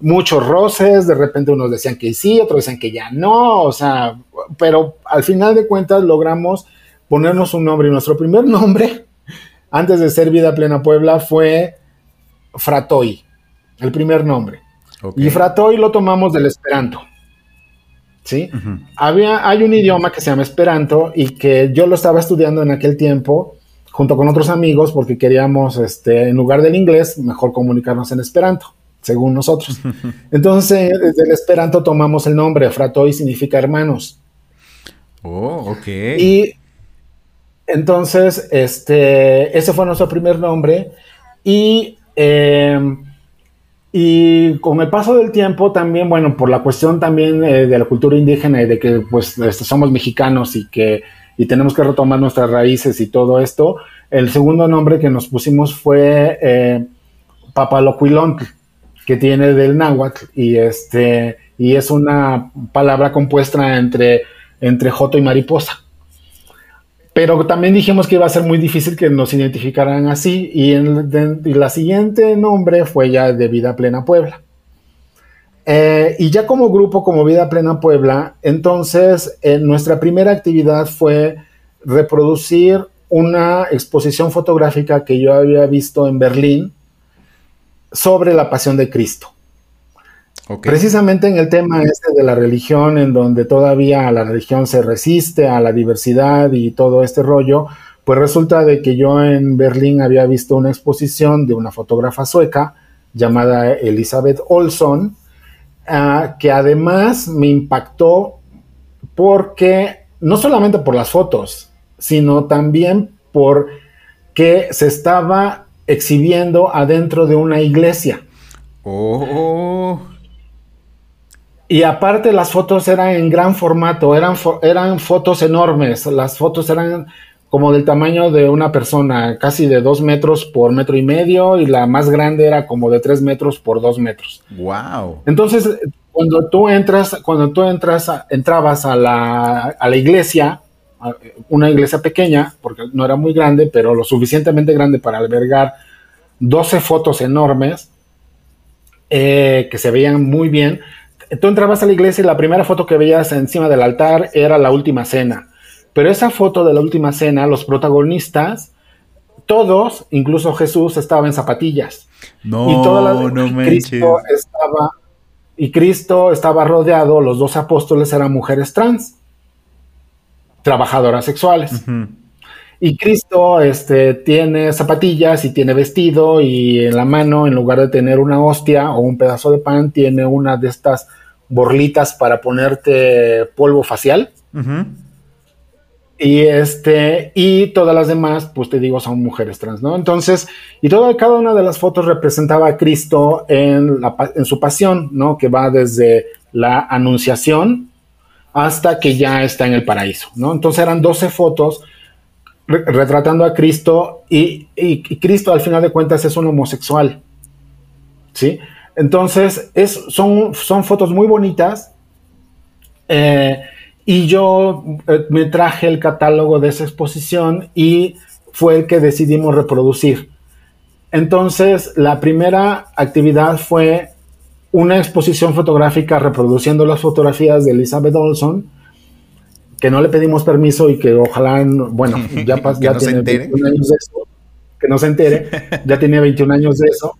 muchos roces, de repente unos decían que sí, otros decían que ya no, o sea, pero al final de cuentas logramos ponernos un nombre y nuestro primer nombre, antes de ser Vida Plena Puebla, fue Fratoy, el primer nombre. Y Fratoy lo tomamos del Esperanto. ¿sí? Había, hay un idioma que se llama Esperanto y que yo lo estaba estudiando en aquel tiempo junto con otros amigos porque queríamos, este, en lugar del inglés, mejor comunicarnos en Esperanto, según nosotros. Entonces, desde el Esperanto tomamos el nombre, Fratoi significa hermanos. Oh, ok. Y entonces, este, ese fue nuestro primer nombre y... Eh, y con el paso del tiempo también, bueno, por la cuestión también eh, de la cultura indígena y de que pues este, somos mexicanos y que y tenemos que retomar nuestras raíces y todo esto, el segundo nombre que nos pusimos fue eh, Papalocuilontl, que tiene del náhuatl y este y es una palabra compuesta entre entre joto y mariposa. Pero también dijimos que iba a ser muy difícil que nos identificaran así y, el, la siguiente nombre fue ya de Vida Plena Puebla. Eh, y ya como grupo, como Vida Plena Puebla, entonces eh, nuestra primera actividad fue reproducir una exposición fotográfica que yo había visto en Berlín sobre la pasión de Cristo. Precisamente en el tema este de la religión, en donde todavía la religión se resiste a la diversidad y todo este rollo, pues resulta de que yo en Berlín había visto una exposición de una fotógrafa sueca llamada Elizabeth Olson, ah, que además me impactó porque, no solamente por las fotos, sino también por que se estaba exhibiendo adentro de una iglesia. Oh. Y aparte las fotos eran en gran formato, eran, eran fotos enormes, las fotos eran como del tamaño de una persona, casi de dos metros por metro y medio, y la más grande era como de tres metros por dos metros. Wow. Entonces, cuando tú entras, cuando tú entras, entrabas a la, a la iglesia, una iglesia pequeña, porque no era muy grande, pero lo suficientemente grande para albergar 12 fotos enormes, eh, que se veían muy bien tú entrabas a la iglesia y la primera foto que veías encima del altar era la última cena. Pero esa foto de la última cena, los protagonistas, todos, incluso Jesús, estaba en zapatillas. No, y toda no Cristo estaba y Cristo estaba rodeado, los dos apóstoles eran mujeres trans, trabajadoras sexuales. Y Cristo este, tiene zapatillas y tiene vestido y en la mano, en lugar de tener una hostia o un pedazo de pan, tiene una de estas borlitas para ponerte polvo facial. Y este, y todas las demás, pues te digo, son mujeres trans, ¿no? Entonces, y toda, cada una de las fotos representaba a Cristo en, la, en su pasión, ¿no? Que va desde la anunciación hasta que ya está en el paraíso, ¿no? Entonces eran 12 fotos retratando a Cristo y, Cristo al final de cuentas es un homosexual, ¿sí? Entonces, es, son, son fotos muy bonitas. Eh, y yo eh, me traje el catálogo de esa exposición y fue el que decidimos reproducir. Entonces, la primera actividad fue una exposición fotográfica reproduciendo las fotografías de Elizabeth Olson, que no le pedimos permiso y que ojalá, bueno, ya, ya tiene 21 años de eso, que no se entere, ya tiene 21 años de eso.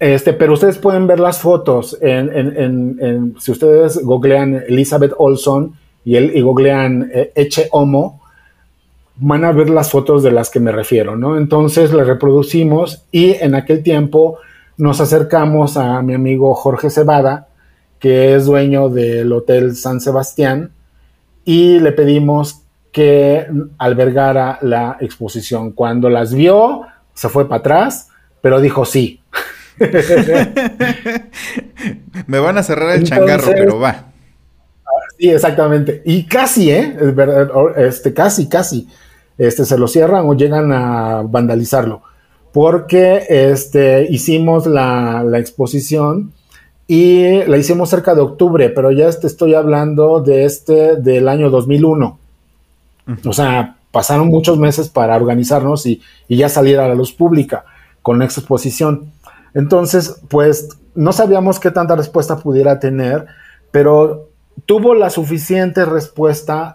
Este, pero ustedes pueden ver las fotos en, si ustedes googlean Elizabeth Olson y, el, y googlean eh, Eche Homo, van a ver las fotos de las que me refiero, ¿no? Entonces le reproducimos y en aquel tiempo nos acercamos a mi amigo Jorge Cebada, que es dueño del Hotel San Sebastián, y le pedimos que albergara la exposición. Cuando las vio, se fue para atrás, pero dijo sí. Me van a cerrar el changarro, pero va. Sí, exactamente. Y casi, ¿eh? Este, casi, casi. Este, se lo cierran o llegan a vandalizarlo. Porque este, hicimos la, exposición y la hicimos cerca de octubre, pero ya te estoy hablando de este del año 2001. O sea, pasaron muchos meses para organizarnos y, y ya salir a la luz pública con la exposición. Entonces, pues no sabíamos qué tanta respuesta pudiera tener, pero tuvo la suficiente respuesta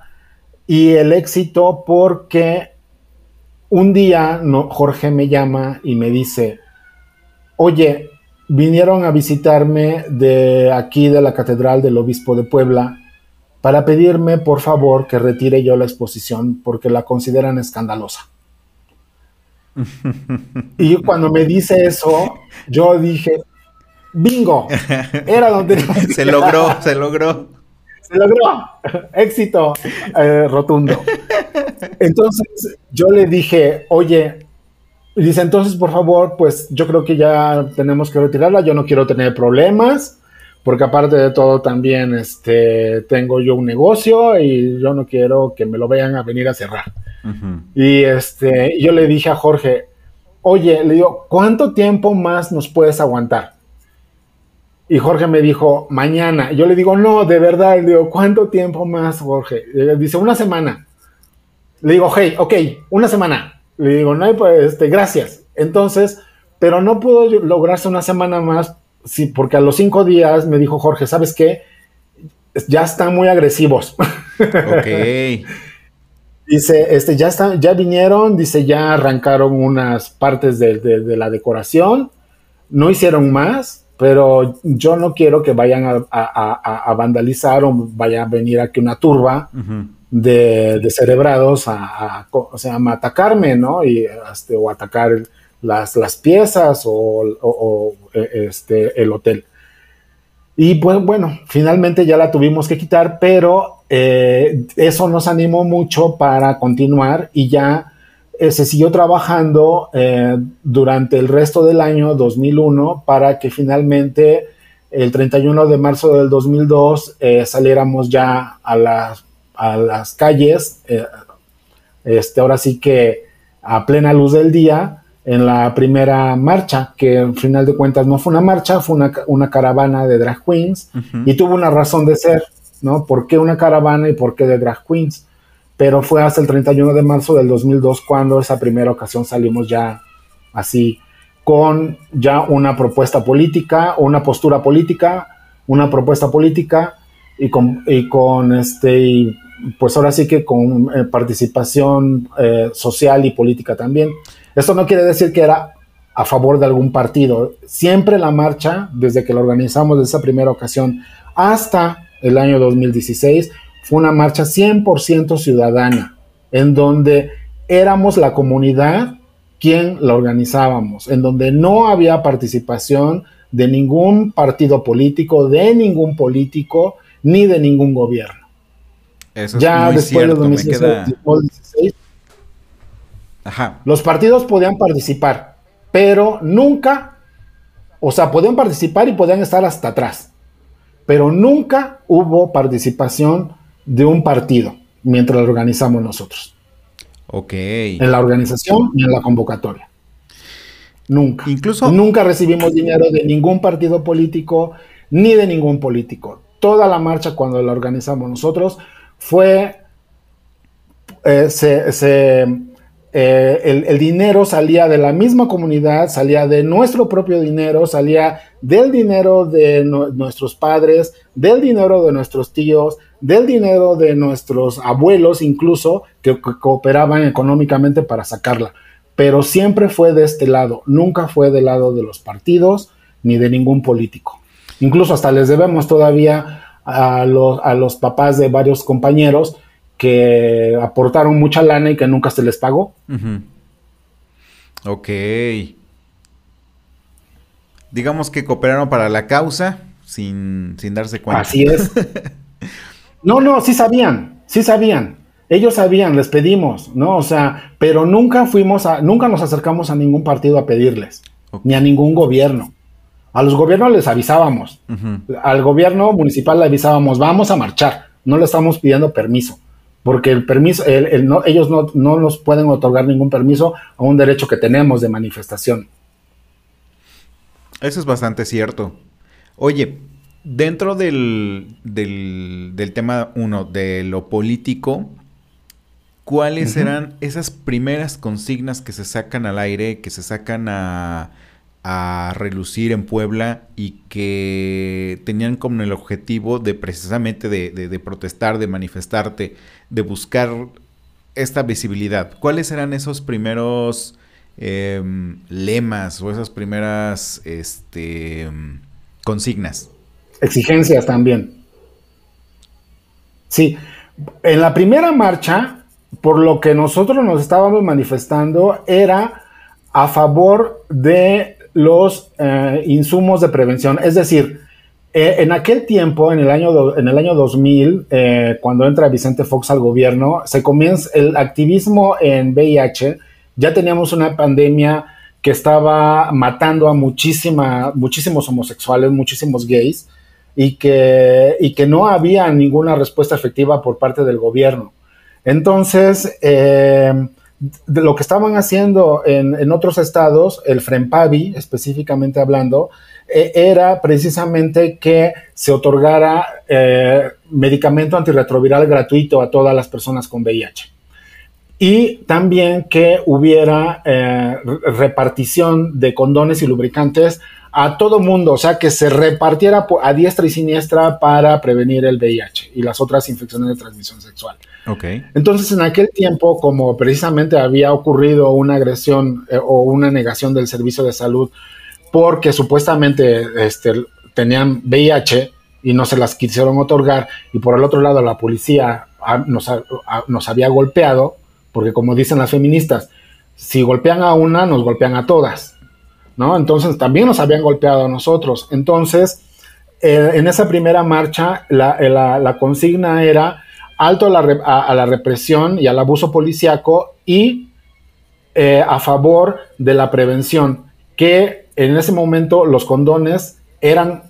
y el éxito porque un día Jorge me llama y me dice, oye, vinieron a visitarme de aquí de la Catedral del Obispo de Puebla para pedirme por favor que retire yo la exposición porque la consideran escandalosa. y cuando me dice eso, yo dije, bingo, era donde... se logró, se logró. Se logró, éxito eh, rotundo. Entonces yo le dije, oye, dice, entonces por favor, pues yo creo que ya tenemos que retirarla, yo no quiero tener problemas, porque aparte de todo también este, tengo yo un negocio y yo no quiero que me lo vayan a venir a cerrar. Y este, yo le dije a Jorge, oye, le digo, ¿cuánto tiempo más nos puedes aguantar? Y Jorge me dijo, mañana. Yo le digo, no, de verdad. Le digo, ¿cuánto tiempo más, Jorge? Dice, una semana. Le digo, hey, ok, una semana. Le digo, no, pues, este, gracias. Entonces, pero no pudo lograrse una semana más, sí, porque a los cinco días me dijo Jorge, ¿sabes qué? Ya están muy agresivos. Ok. Dice, este, ya están, ya vinieron, dice, ya arrancaron unas partes de, la decoración, no hicieron más, pero yo no quiero que vayan a, vandalizar o vaya a venir aquí una turba de, de, cerebrados a, o sea, a atacarme, ¿no? Y, este, o atacar las, las piezas o, e, este, el hotel. Y pues bueno, finalmente ya la tuvimos que quitar, pero eh, eso nos animó mucho para continuar y ya eh, se siguió trabajando eh, durante el resto del año 2001 para que finalmente el 31 de marzo del 2002 saliéramos ya a las, a las calles, este, ahora sí que a plena luz del día, en la primera marcha, que al final de cuentas no fue una marcha, fue una, caravana de drag queens y tuvo una razón de ser. ¿no? ¿Por qué una caravana y por qué de drag queens? Pero fue hasta el 31 de marzo del 2002 cuando esa primera ocasión salimos ya así con ya una propuesta política, una postura política, una propuesta política y con, y con este, pues ahora sí que con eh, participación eh, social y política también. Esto no quiere decir que era a favor de algún partido. Siempre la marcha, desde que la organizamos de esa primera ocasión hasta el año 2016, fue una marcha 100% ciudadana, en donde éramos la comunidad quien la organizábamos, en donde no había participación de ningún partido político, de ningún político, ni de ningún gobierno. Eso ya es después de 2016, los partidos podían participar, pero nunca, o sea, podían participar y podían estar hasta atrás pero nunca hubo participación de un partido mientras lo organizamos nosotros. Ok. En la organización y en la convocatoria. Nunca. Incluso. Nunca recibimos dinero de ningún partido político ni de ningún político. Toda la marcha cuando la organizamos nosotros fue. Eh, se, eh, el, dinero salía de la misma comunidad, salía de nuestro propio dinero, salía del dinero de nuestros padres, del dinero de nuestros tíos, del dinero de nuestros abuelos incluso, que, cooperaban económicamente para sacarla. Pero siempre fue de este lado, nunca fue del lado de los partidos ni de ningún político. Incluso hasta les debemos todavía a los, a los papás de varios compañeros que aportaron mucha lana y que nunca se les pagó. Ok. Digamos que cooperaron para la causa sin, darse cuenta. Así es. no, no, sí sabían, sí sabían. Ellos sabían, les pedimos, ¿no? O sea, pero nunca fuimos a, nunca nos acercamos a ningún partido a pedirles, ni a ningún gobierno. A los gobiernos les avisábamos. Al gobierno municipal le avisábamos, vamos a marchar, no le estamos pidiendo permiso porque el permiso, ellos no, nos pueden otorgar ningún permiso a un derecho que tenemos de manifestación. Eso es bastante cierto. Oye, dentro del, del, tema uno, de lo político, ¿cuáles eran esas primeras consignas que se sacan al aire, que se sacan a, a relucir en Puebla y que tenían como el objetivo de precisamente de, de protestar, de manifestarte, de buscar esta visibilidad? ¿Cuáles eran esos primeros em, lemas o esas primeras este, consignas? Exigencias también. Sí, en la primera marcha, por lo que nosotros nos estábamos manifestando, era a favor de los eh, insumos de prevención, es decir, eh, en aquel tiempo, en el año, en el año 2000, eh, cuando entra Vicente Fox al gobierno, se comienza el activismo en VIH. Ya teníamos una pandemia que estaba matando a muchísima, muchísimos homosexuales, muchísimos gays, y que, y que no había ninguna respuesta efectiva por parte del gobierno. Entonces, eh, lo que estaban haciendo en, en, otros estados, el FREMPAVI específicamente hablando, e, era precisamente que se otorgara eh, medicamento antirretroviral gratuito a todas las personas con VIH. Y también que hubiera eh, repartición de condones y lubricantes a todo mundo, o sea, que se repartiera a diestra y siniestra para prevenir el VIH y las otras infecciones de transmisión sexual. Okay. Entonces, en aquel tiempo, como precisamente había ocurrido una agresión eh, o una negación del servicio de salud porque supuestamente este, tenían VIH y no se las quisieron otorgar, y por el otro lado la policía nos, nos había golpeado, porque como dicen las feministas, si golpean a una, nos golpean a todas, ¿no? Entonces también nos habían golpeado a nosotros. Entonces, eh, en esa primera marcha, la, la, consigna era alto a la, represión y al abuso policíaco y eh, a favor de la prevención, que en ese momento los condones eran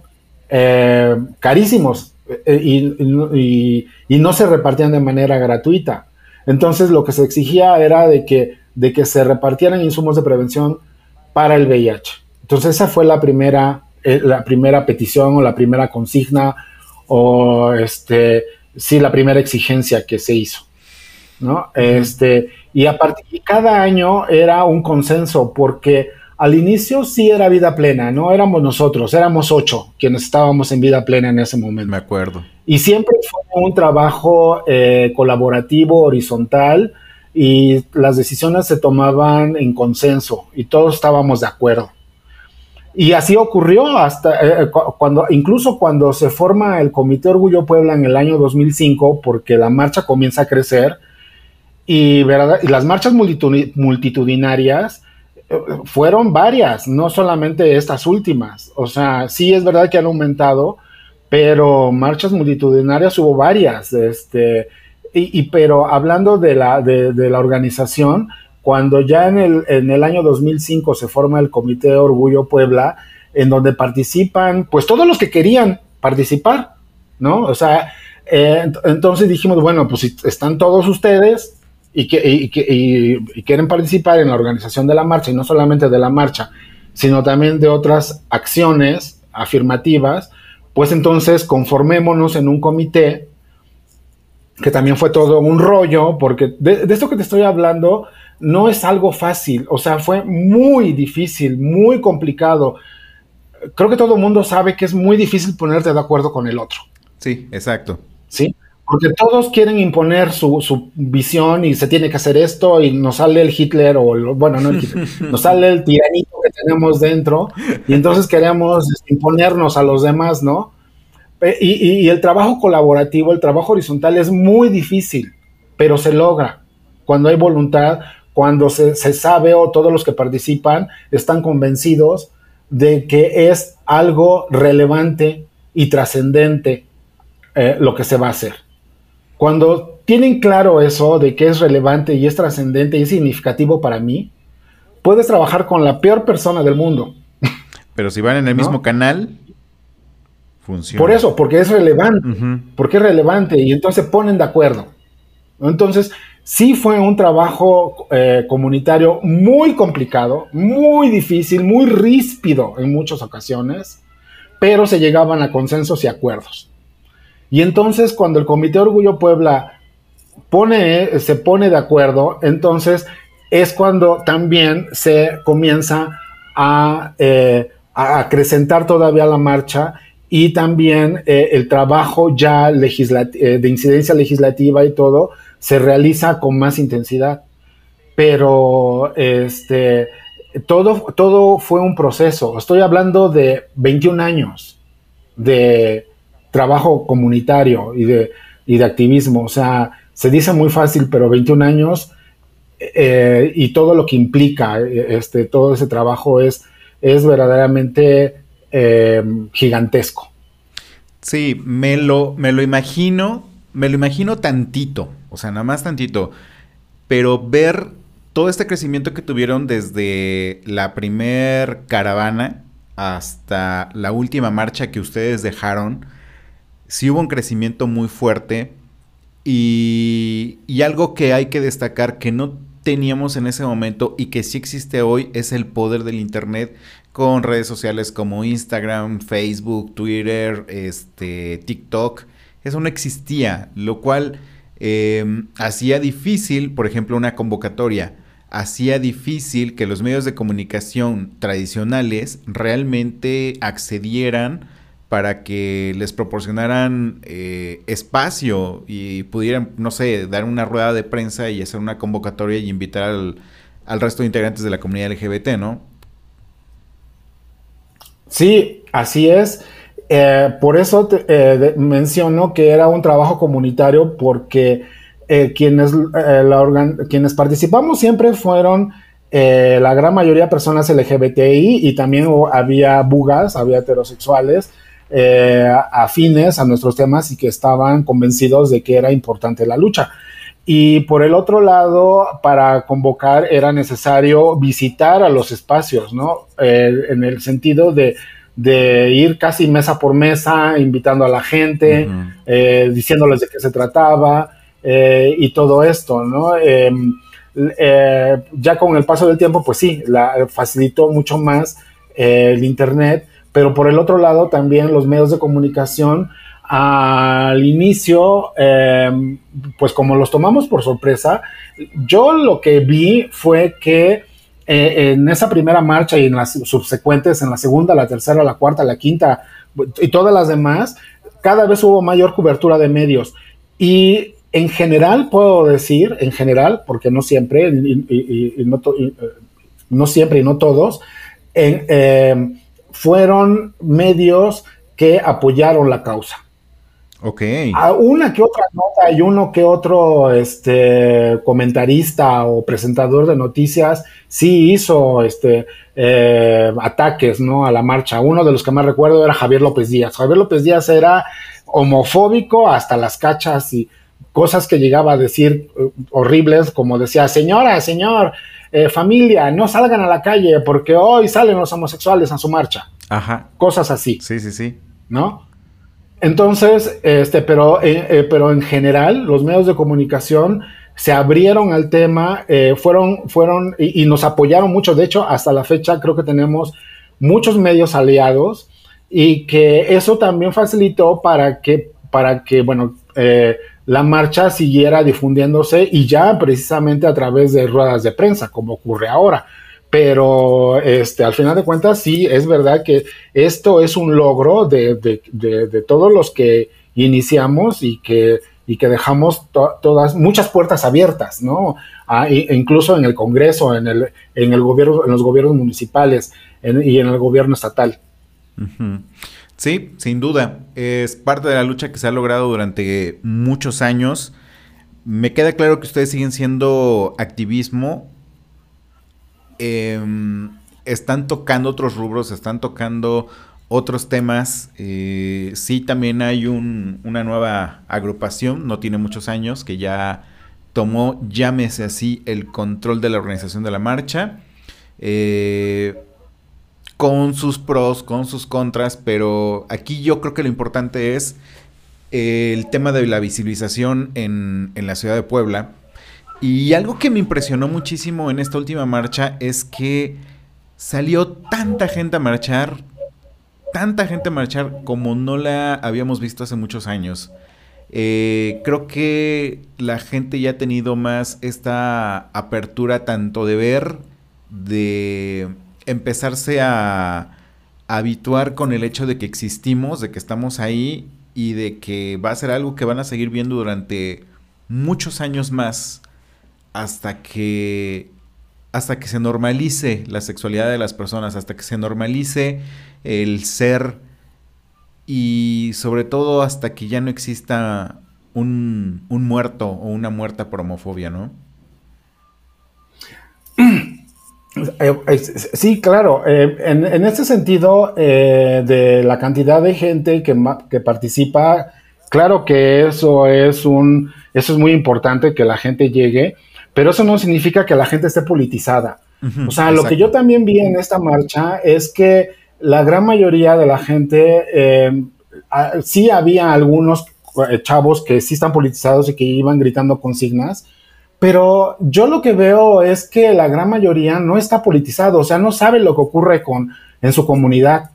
eh, carísimos eh, y, no se repartían de manera gratuita. Entonces lo que se exigía era de que, de que se repartieran insumos de prevención para el VIH. Entonces esa fue la primera, eh, la primera petición o la primera consigna o este, sí, la primera exigencia que se hizo. ¿no? Este, y a partir cada año era un consenso porque al inicio sí era vida plena, no éramos nosotros, éramos ocho quienes estábamos en vida plena en ese momento. Me acuerdo. Y siempre fue un trabajo eh, colaborativo, horizontal, y las decisiones se tomaban en consenso y todos estábamos de acuerdo. Y así ocurrió hasta eh, cuando, incluso cuando se forma el Comité Orgullo Puebla en el año 2005, porque la marcha comienza a crecer y, ¿verdad? y las marchas multitudinarias fueron varias, no solamente estas últimas. O sea, sí es verdad que han aumentado, pero marchas multitudinarias hubo varias. Este, y, pero hablando de la, de, la organización, cuando ya en el, en el año 2005 se forma el Comité Orgullo Puebla, en donde participan, pues todos los que querían participar, ¿no? O sea, eh, entonces dijimos, bueno, pues si están todos ustedes, y, que, quieren participar en la organización de la marcha, y no solamente de la marcha, sino también de otras acciones afirmativas, pues entonces conformémonos en un comité, que también fue todo un rollo, porque de, esto que te estoy hablando no es algo fácil, o sea, fue muy difícil, muy complicado. Creo que todo el mundo sabe que es muy difícil ponerte de acuerdo con el otro. Sí, exacto. Sí, porque todos quieren imponer su, visión y se tiene que hacer esto y nos sale el Hitler o, bueno, no el Hitler, nos sale el tiranito que tenemos dentro y entonces queremos imponernos a los demás, ¿no? Y, el trabajo colaborativo, el trabajo horizontal es muy difícil, pero se logra cuando hay voluntad, cuando se, sabe o todos los que participan están convencidos de que es algo relevante y trascendente eh, lo que se va a hacer. Cuando tienen claro eso de que es relevante y es trascendente y es significativo para mí, puedes trabajar con la peor persona del mundo. Pero si van en el mismo canal, funciona. Por eso, porque es relevante, porque es relevante y entonces ponen de acuerdo. Entonces, sí fue un trabajo eh, comunitario muy complicado, muy difícil, muy ríspido en muchas ocasiones, pero se llegaban a consensos y acuerdos. Y entonces cuando el Comité Orgullo Puebla pone, se pone de acuerdo, entonces es cuando también se comienza a, eh, acrecentar todavía la marcha y también eh, el trabajo ya eh, de incidencia legislativa y todo se realiza con más intensidad. Pero este, todo, todo fue un proceso. Estoy hablando de 21 años de trabajo comunitario y de, y de activismo. O sea, se dice muy fácil, pero 21 años eh, y todo lo que implica eh, este, todo ese trabajo es, es verdaderamente eh, gigantesco. Sí, me lo, me lo imagino, me lo imagino tantito, o sea, nada más tantito, pero ver todo este crecimiento que tuvieron desde la primer caravana hasta la última marcha que ustedes dejaron, sí hubo un crecimiento muy fuerte y, algo que hay que destacar que no teníamos en ese momento y que sí existe hoy es el poder del Internet con redes sociales como Instagram, Facebook, Twitter, este, TikTok. Eso no existía, lo cual em, hacía difícil, por ejemplo, una convocatoria. Hacía difícil que los medios de comunicación tradicionales realmente accedieran para que les proporcionaran eh, espacio y pudieran, no sé, dar una rueda de prensa y hacer una convocatoria y invitar al, resto de integrantes de la comunidad LGBT, ¿no? Sí, así es. Eh, por eso eh, menciono que era un trabajo comunitario porque quienes, la quienes participamos siempre fueron la gran mayoría de personas LGBTI y también había bugas, había heterosexuales eh, afines a nuestros temas y que estaban convencidos de que era importante la lucha. Y por el otro lado, para convocar era necesario visitar a los espacios, ¿no? Eh, en el sentido de, ir casi mesa por mesa, invitando a la gente, eh, diciéndoles de qué se trataba y todo esto, ¿no? Em, ya con el paso del tiempo, pues sí, la, facilitó mucho más el Internet pero por el otro lado también los medios de comunicación al inicio, em, pues como los tomamos por sorpresa, yo lo que vi fue que eh, en esa primera marcha y en las subsecuentes, en la segunda, la tercera, la cuarta, la quinta y todas las demás, cada vez hubo mayor cobertura de medios. Y en general, puedo decir, en general, porque no siempre, y, no, eh, no, siempre y no todos, en, em, fueron medios que apoyaron la causa. Ok. A una que otra nota y uno que otro este, comentarista o presentador de noticias sí hizo este, eh, ataques ¿no? a la marcha. Uno de los que más recuerdo era Javier López Díaz. Javier López Díaz era homofóbico hasta las cachas y cosas que llegaba a decir eh, horribles, como decía, señora, señor, eh, familia, no salgan a la calle porque hoy salen los homosexuales a su marcha. Ajá. Cosas así. Sí, sí, sí. ¿No? Entonces, este, pero, eh, eh, pero en general, los medios de comunicación se abrieron al tema, fueron, fueron y, nos apoyaron mucho. De hecho, hasta la fecha creo que tenemos muchos medios aliados y que eso también facilitó para que, para que bueno, la marcha siguiera difundiéndose y ya precisamente a través de ruedas de prensa, como ocurre ahora. Pero este, al final de cuentas, sí, es verdad que esto es un logro de, todos los que iniciamos y que, y que dejamos todas, muchas puertas abiertas, ¿no? Ah, incluso en el Congreso, en el, en el gobierno, en los gobiernos municipales y en el gobierno estatal. Sí, sin duda. Es parte de la lucha que se ha logrado durante muchos años. Me queda claro que ustedes siguen siendo activismo. Em, están tocando otros rubros, están tocando otros temas. Eh, sí, también hay una nueva agrupación, no tiene muchos años, que ya tomó, llámese así, el control de la organización de la marcha. Eh, con sus pros, con sus contras, pero aquí yo creo que lo importante es eh, el tema de la visibilización en, en la ciudad de Puebla. Y algo que me impresionó muchísimo en esta última marcha es que salió tanta gente a marchar, tanta gente a marchar como no la habíamos visto hace muchos años. Eh, creo que la gente ya ha tenido más esta apertura tanto de ver, de empezarse a, habituar con el hecho de que existimos, de que estamos ahí y de que va a ser algo que van a seguir viendo durante muchos años más hasta que hasta que se normalice la sexualidad de las personas, hasta que se normalice el ser y sobre todo hasta que ya no exista un, un muerto o una muerta por homofobia, ¿no? Eh, eh, sí, claro. Eh, en, en, este sentido, de la cantidad de gente que, que, participa, claro que eso es un, eso es muy importante que la gente llegue, pero eso no significa que la gente esté politizada. o sea, lo que yo también vi en esta marcha es que la gran mayoría de la gente, sí había algunos chavos que sí están politizados y que iban gritando consignas, pero yo lo que veo es que la gran mayoría no está politizado, o sea, no sabe lo que ocurre con, en su comunidad.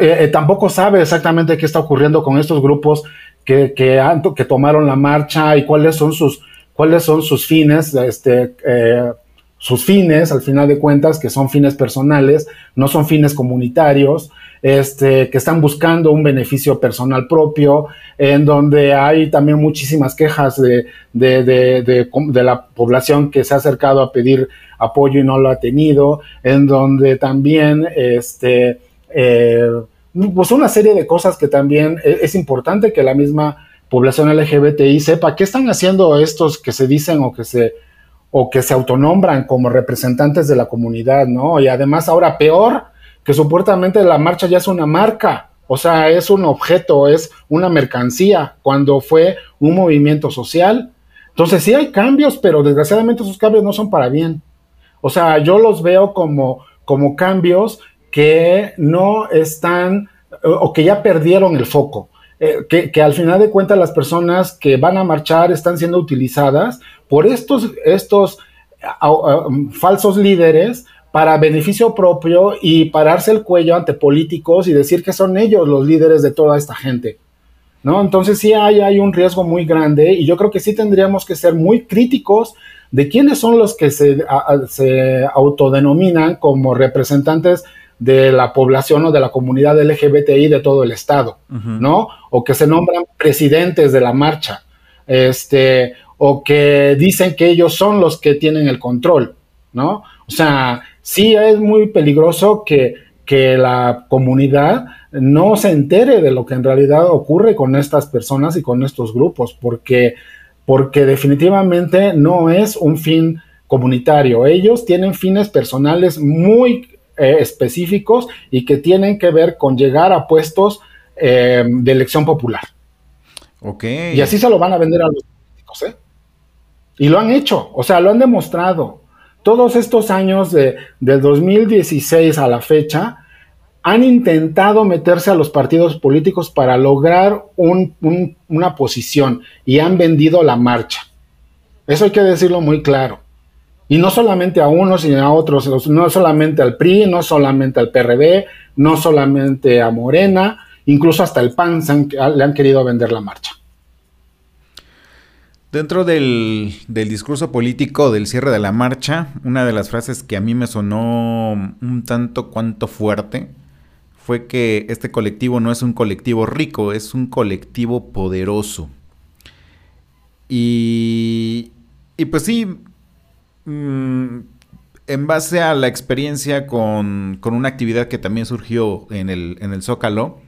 Eh, eh, tampoco sabe exactamente qué está ocurriendo con estos grupos que, que, que tomaron la marcha y cuáles son sus, cuáles son sus fines, este, eh, sus fines, al final de cuentas, que son fines personales, no son fines comunitarios este, que están buscando un beneficio personal propio, en donde hay también muchísimas quejas de, de, la población que se ha acercado a pedir apoyo y no lo ha tenido, en donde también, este, eh, pues una serie de cosas que también e, es importante que la misma población LGBTI sepa qué están haciendo estos que se dicen o que se o que se autonombran como representantes de la comunidad, ¿no? Y además ahora peor, que supuestamente la marcha ya es una marca, o sea, es un objeto, es una mercancía, cuando fue un movimiento social. Entonces sí hay cambios, pero desgraciadamente esos cambios no son para bien. O sea, yo los veo como, como cambios que no están o que ya perdieron el foco. Eh, que, que, al final de cuentas las personas que van a marchar están siendo utilizadas por estos, estos falsos líderes para beneficio propio y pararse el cuello ante políticos y decir que son ellos los líderes de toda esta gente. ¿No? Entonces sí hay, hay un riesgo muy grande y yo creo que sí tendríamos que ser muy críticos de quiénes son los que se, se autodenominan como representantes de la población o de la comunidad LGBTI de todo el estado, ¿no? O que se nombran presidentes de la marcha, este, o que dicen que ellos son los que tienen el control, ¿no? O sea, sí es muy peligroso que, que la comunidad no se entere de lo que en realidad ocurre con estas personas y con estos grupos, porque, porque definitivamente no es un fin comunitario. Ellos tienen fines personales muy eh, específicos y que tienen que ver con llegar a puestos eh, de elección popular. Ok. Y así se lo van a vender a los políticos, ¿eh? Y lo han hecho, o sea, lo han demostrado todos estos años de, del 2016 a la fecha, han intentado meterse a los partidos políticos para lograr una posición y han vendido la marcha. Eso hay que decirlo muy claro. Y no solamente a unos, sino a otros, no solamente al PRI, no solamente al PRD, no solamente a Morena, incluso hasta el PAN le han querido vender la marcha. Dentro del, discurso político del cierre de la marcha, una de las frases que a mí me sonó un tanto cuanto fuerte fue que este colectivo no es un colectivo rico, es un colectivo poderoso. Y, y pues sí, mm, en base a la experiencia con, con, una actividad que también surgió en el, en el Zócalo,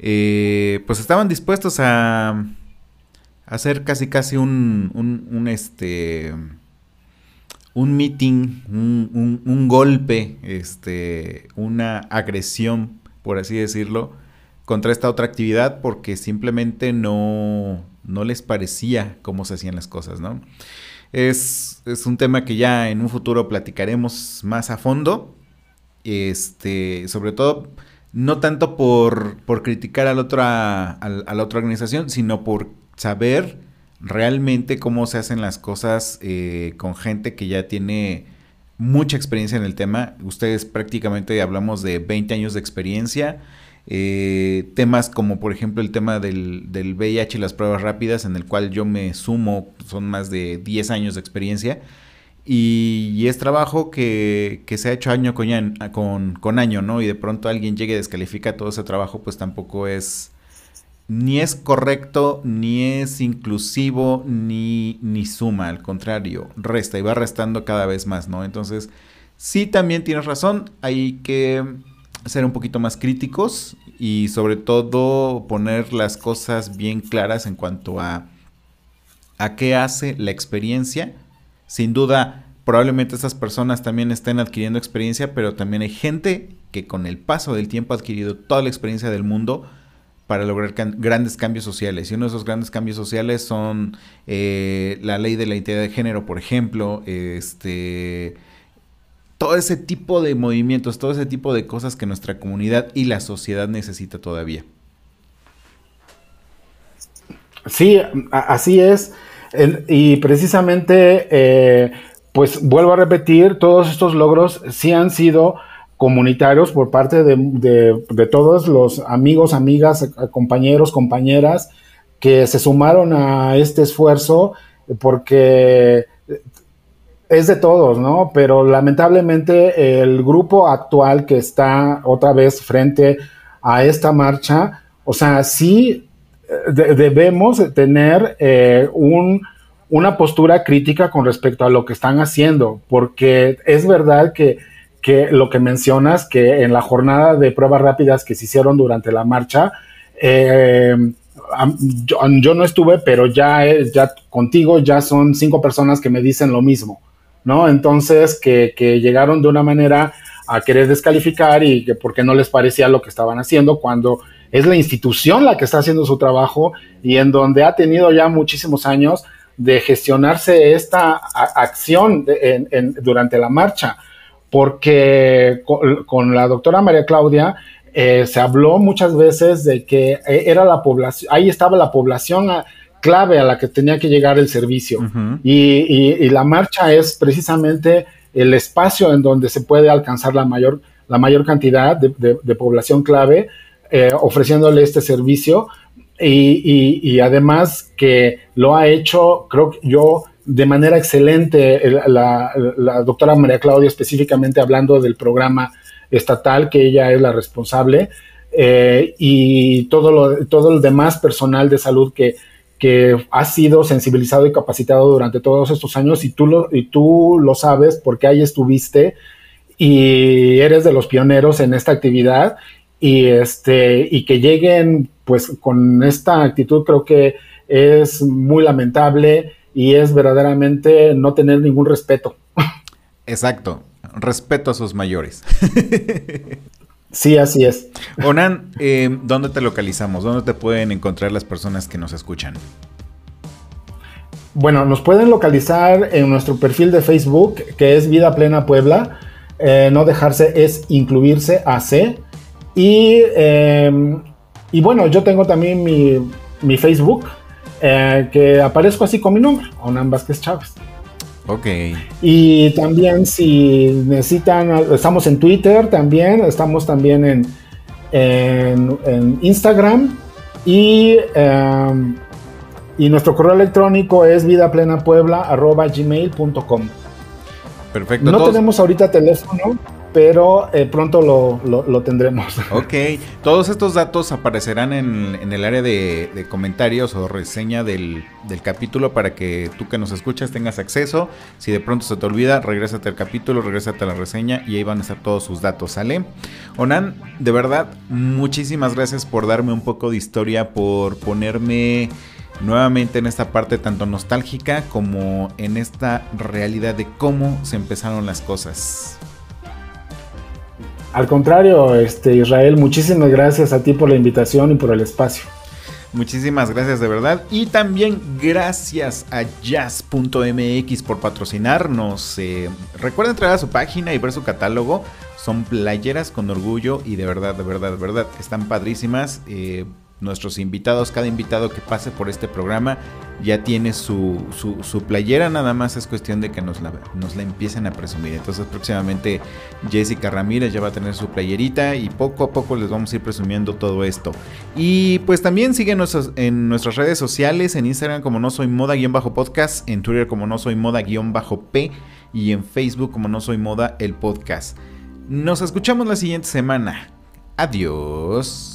eh, pues estaban dispuestos a hacer casi casi un, un, este un meeting, un, un, golpe, este, una agresión, por así decirlo, contra esta otra actividad porque simplemente no, no les parecía cómo se hacían las cosas, ¿no? Es, es, un tema que ya en un futuro platicaremos más a fondo, este, sobre todo no tanto por, por criticar a la, otra, a la otra organización, sino por saber realmente cómo se hacen las cosas eh, con gente que ya tiene mucha experiencia en el tema. Ustedes prácticamente hablamos de 20 años de experiencia eh, temas como por ejemplo el tema del, del, VIH y las pruebas rápidas, en el cual yo me sumo, son más de 10 años de experiencia. Y, es trabajo que, que, se ha hecho año con, con, año, ¿no? Y de pronto alguien llegue y descalifica todo ese trabajo, pues tampoco es ni es correcto, ni es inclusivo, ni, ni suma, al contrario, resta y va restando cada vez más, ¿no? Entonces, sí también tienes razón, hay que ser un poquito más críticos y sobre todo poner las cosas bien claras en cuanto a, a qué hace la experiencia. Sin duda, probablemente esas personas también estén adquiriendo experiencia, pero también hay gente que con el paso del tiempo ha adquirido toda la experiencia del mundo para lograr grandes cambios sociales. Y uno de esos grandes cambios sociales son eh, la ley de la identidad de género, por ejemplo, este, todo ese tipo de movimientos, todo ese tipo de cosas que nuestra comunidad y la sociedad necesita todavía. Sí, así es. y precisamente, eh, pues vuelvo a repetir, todos estos logros sí han sido comunitarios por parte de, todos los amigos, amigas, compañeros, compañeras que se sumaron a este esfuerzo porque es de todos, ¿no? Pero lamentablemente el grupo actual que está otra vez frente a esta marcha, o sea, sí debemos tener eh, un, una postura crítica con respecto a lo que están haciendo, porque es verdad que que lo que mencionas, que en la jornada de pruebas rápidas que se hicieron durante la marcha, eh, yo, no estuve, pero ya, ya contigo ya son cinco personas que me dicen lo mismo, ¿no? Entonces, que, llegaron de una manera a querer descalificar y que porque no les parecía lo que estaban haciendo, cuando es la institución la que está haciendo su trabajo y en donde ha tenido ya muchísimos años de gestionarse esta acción durante la marcha porque con, la doctora María Claudia eh, se habló muchas veces de que eh, era la población, ahí estaba la población clave a la que tenía que llegar el servicio. y, la marcha es precisamente el espacio en donde se puede alcanzar la mayor, la mayor cantidad de, población clave eh, ofreciéndole este servicio. Y, y, además que lo ha hecho, creo que yo, de manera excelente la, doctora María Claudia, específicamente hablando del programa estatal, que ella es la responsable, eh, y todo lo, todo el demás personal de salud que, que ha sido sensibilizado y capacitado durante todos estos años, y tú lo, y tú lo sabes porque ahí estuviste y eres de los pioneros en esta actividad, y, este, y que lleguen pues con esta actitud creo que es muy lamentable y es verdaderamente no tener ningún respeto. Exacto, respeto a sus mayores. sí, así es. Onan, eh, ¿dónde te localizamos? ¿Dónde te pueden encontrar las personas que nos escuchan? Bueno, nos pueden localizar en nuestro perfil de Facebook, que es Vida Plena Puebla. Eh, no dejarse es incluirse a C. Y, em, y bueno, yo tengo también mi, mi Facebook, eh, que aparezco así con mi nombre, Onan Vázquez Chávez. Ok. Y también si necesitan, estamos en Twitter también, estamos también en, en, Instagram y, em, y nuestro correo electrónico es vidaplenapuebla.gmail.com. Perfecto. No tenemos ahorita teléfono, pero eh, pronto lo, tendremos. Ok, todos estos datos aparecerán en, el área de, comentarios o reseña del, capítulo para que tú que nos escuchas tengas acceso. Si de pronto se te olvida, regrésate al capítulo, regrésate a la reseña y ahí van a estar todos sus datos, ¿sale? Onan, de verdad, muchísimas gracias por darme un poco de historia, por ponerme nuevamente en esta parte tanto nostálgica como en esta realidad de cómo se empezaron las cosas. Al contrario, este, Israel, muchísimas gracias a ti por la invitación y por el espacio. Muchísimas gracias de verdad. Y también gracias a jazz.mx por patrocinarnos. Eh, recuerda entrar a su página y ver su catálogo. Son playeras con orgullo y de verdad, de verdad, de verdad, están padrísimas. Eh, nuestros invitados, cada invitado que pase por este programa ya tiene su, su, playera, nada más es cuestión de que nos la, nos la empiecen a presumir. Entonces próximamente Jessica Ramírez ya va a tener su playerita y poco a poco les vamos a ir presumiendo todo esto. Y pues también síguenos en nuestras redes sociales, en Instagram como no soy moda-podcast, en Twitter como no soy moda-p y en Facebook como no soy moda el podcast. Nos escuchamos la siguiente semana. Adiós.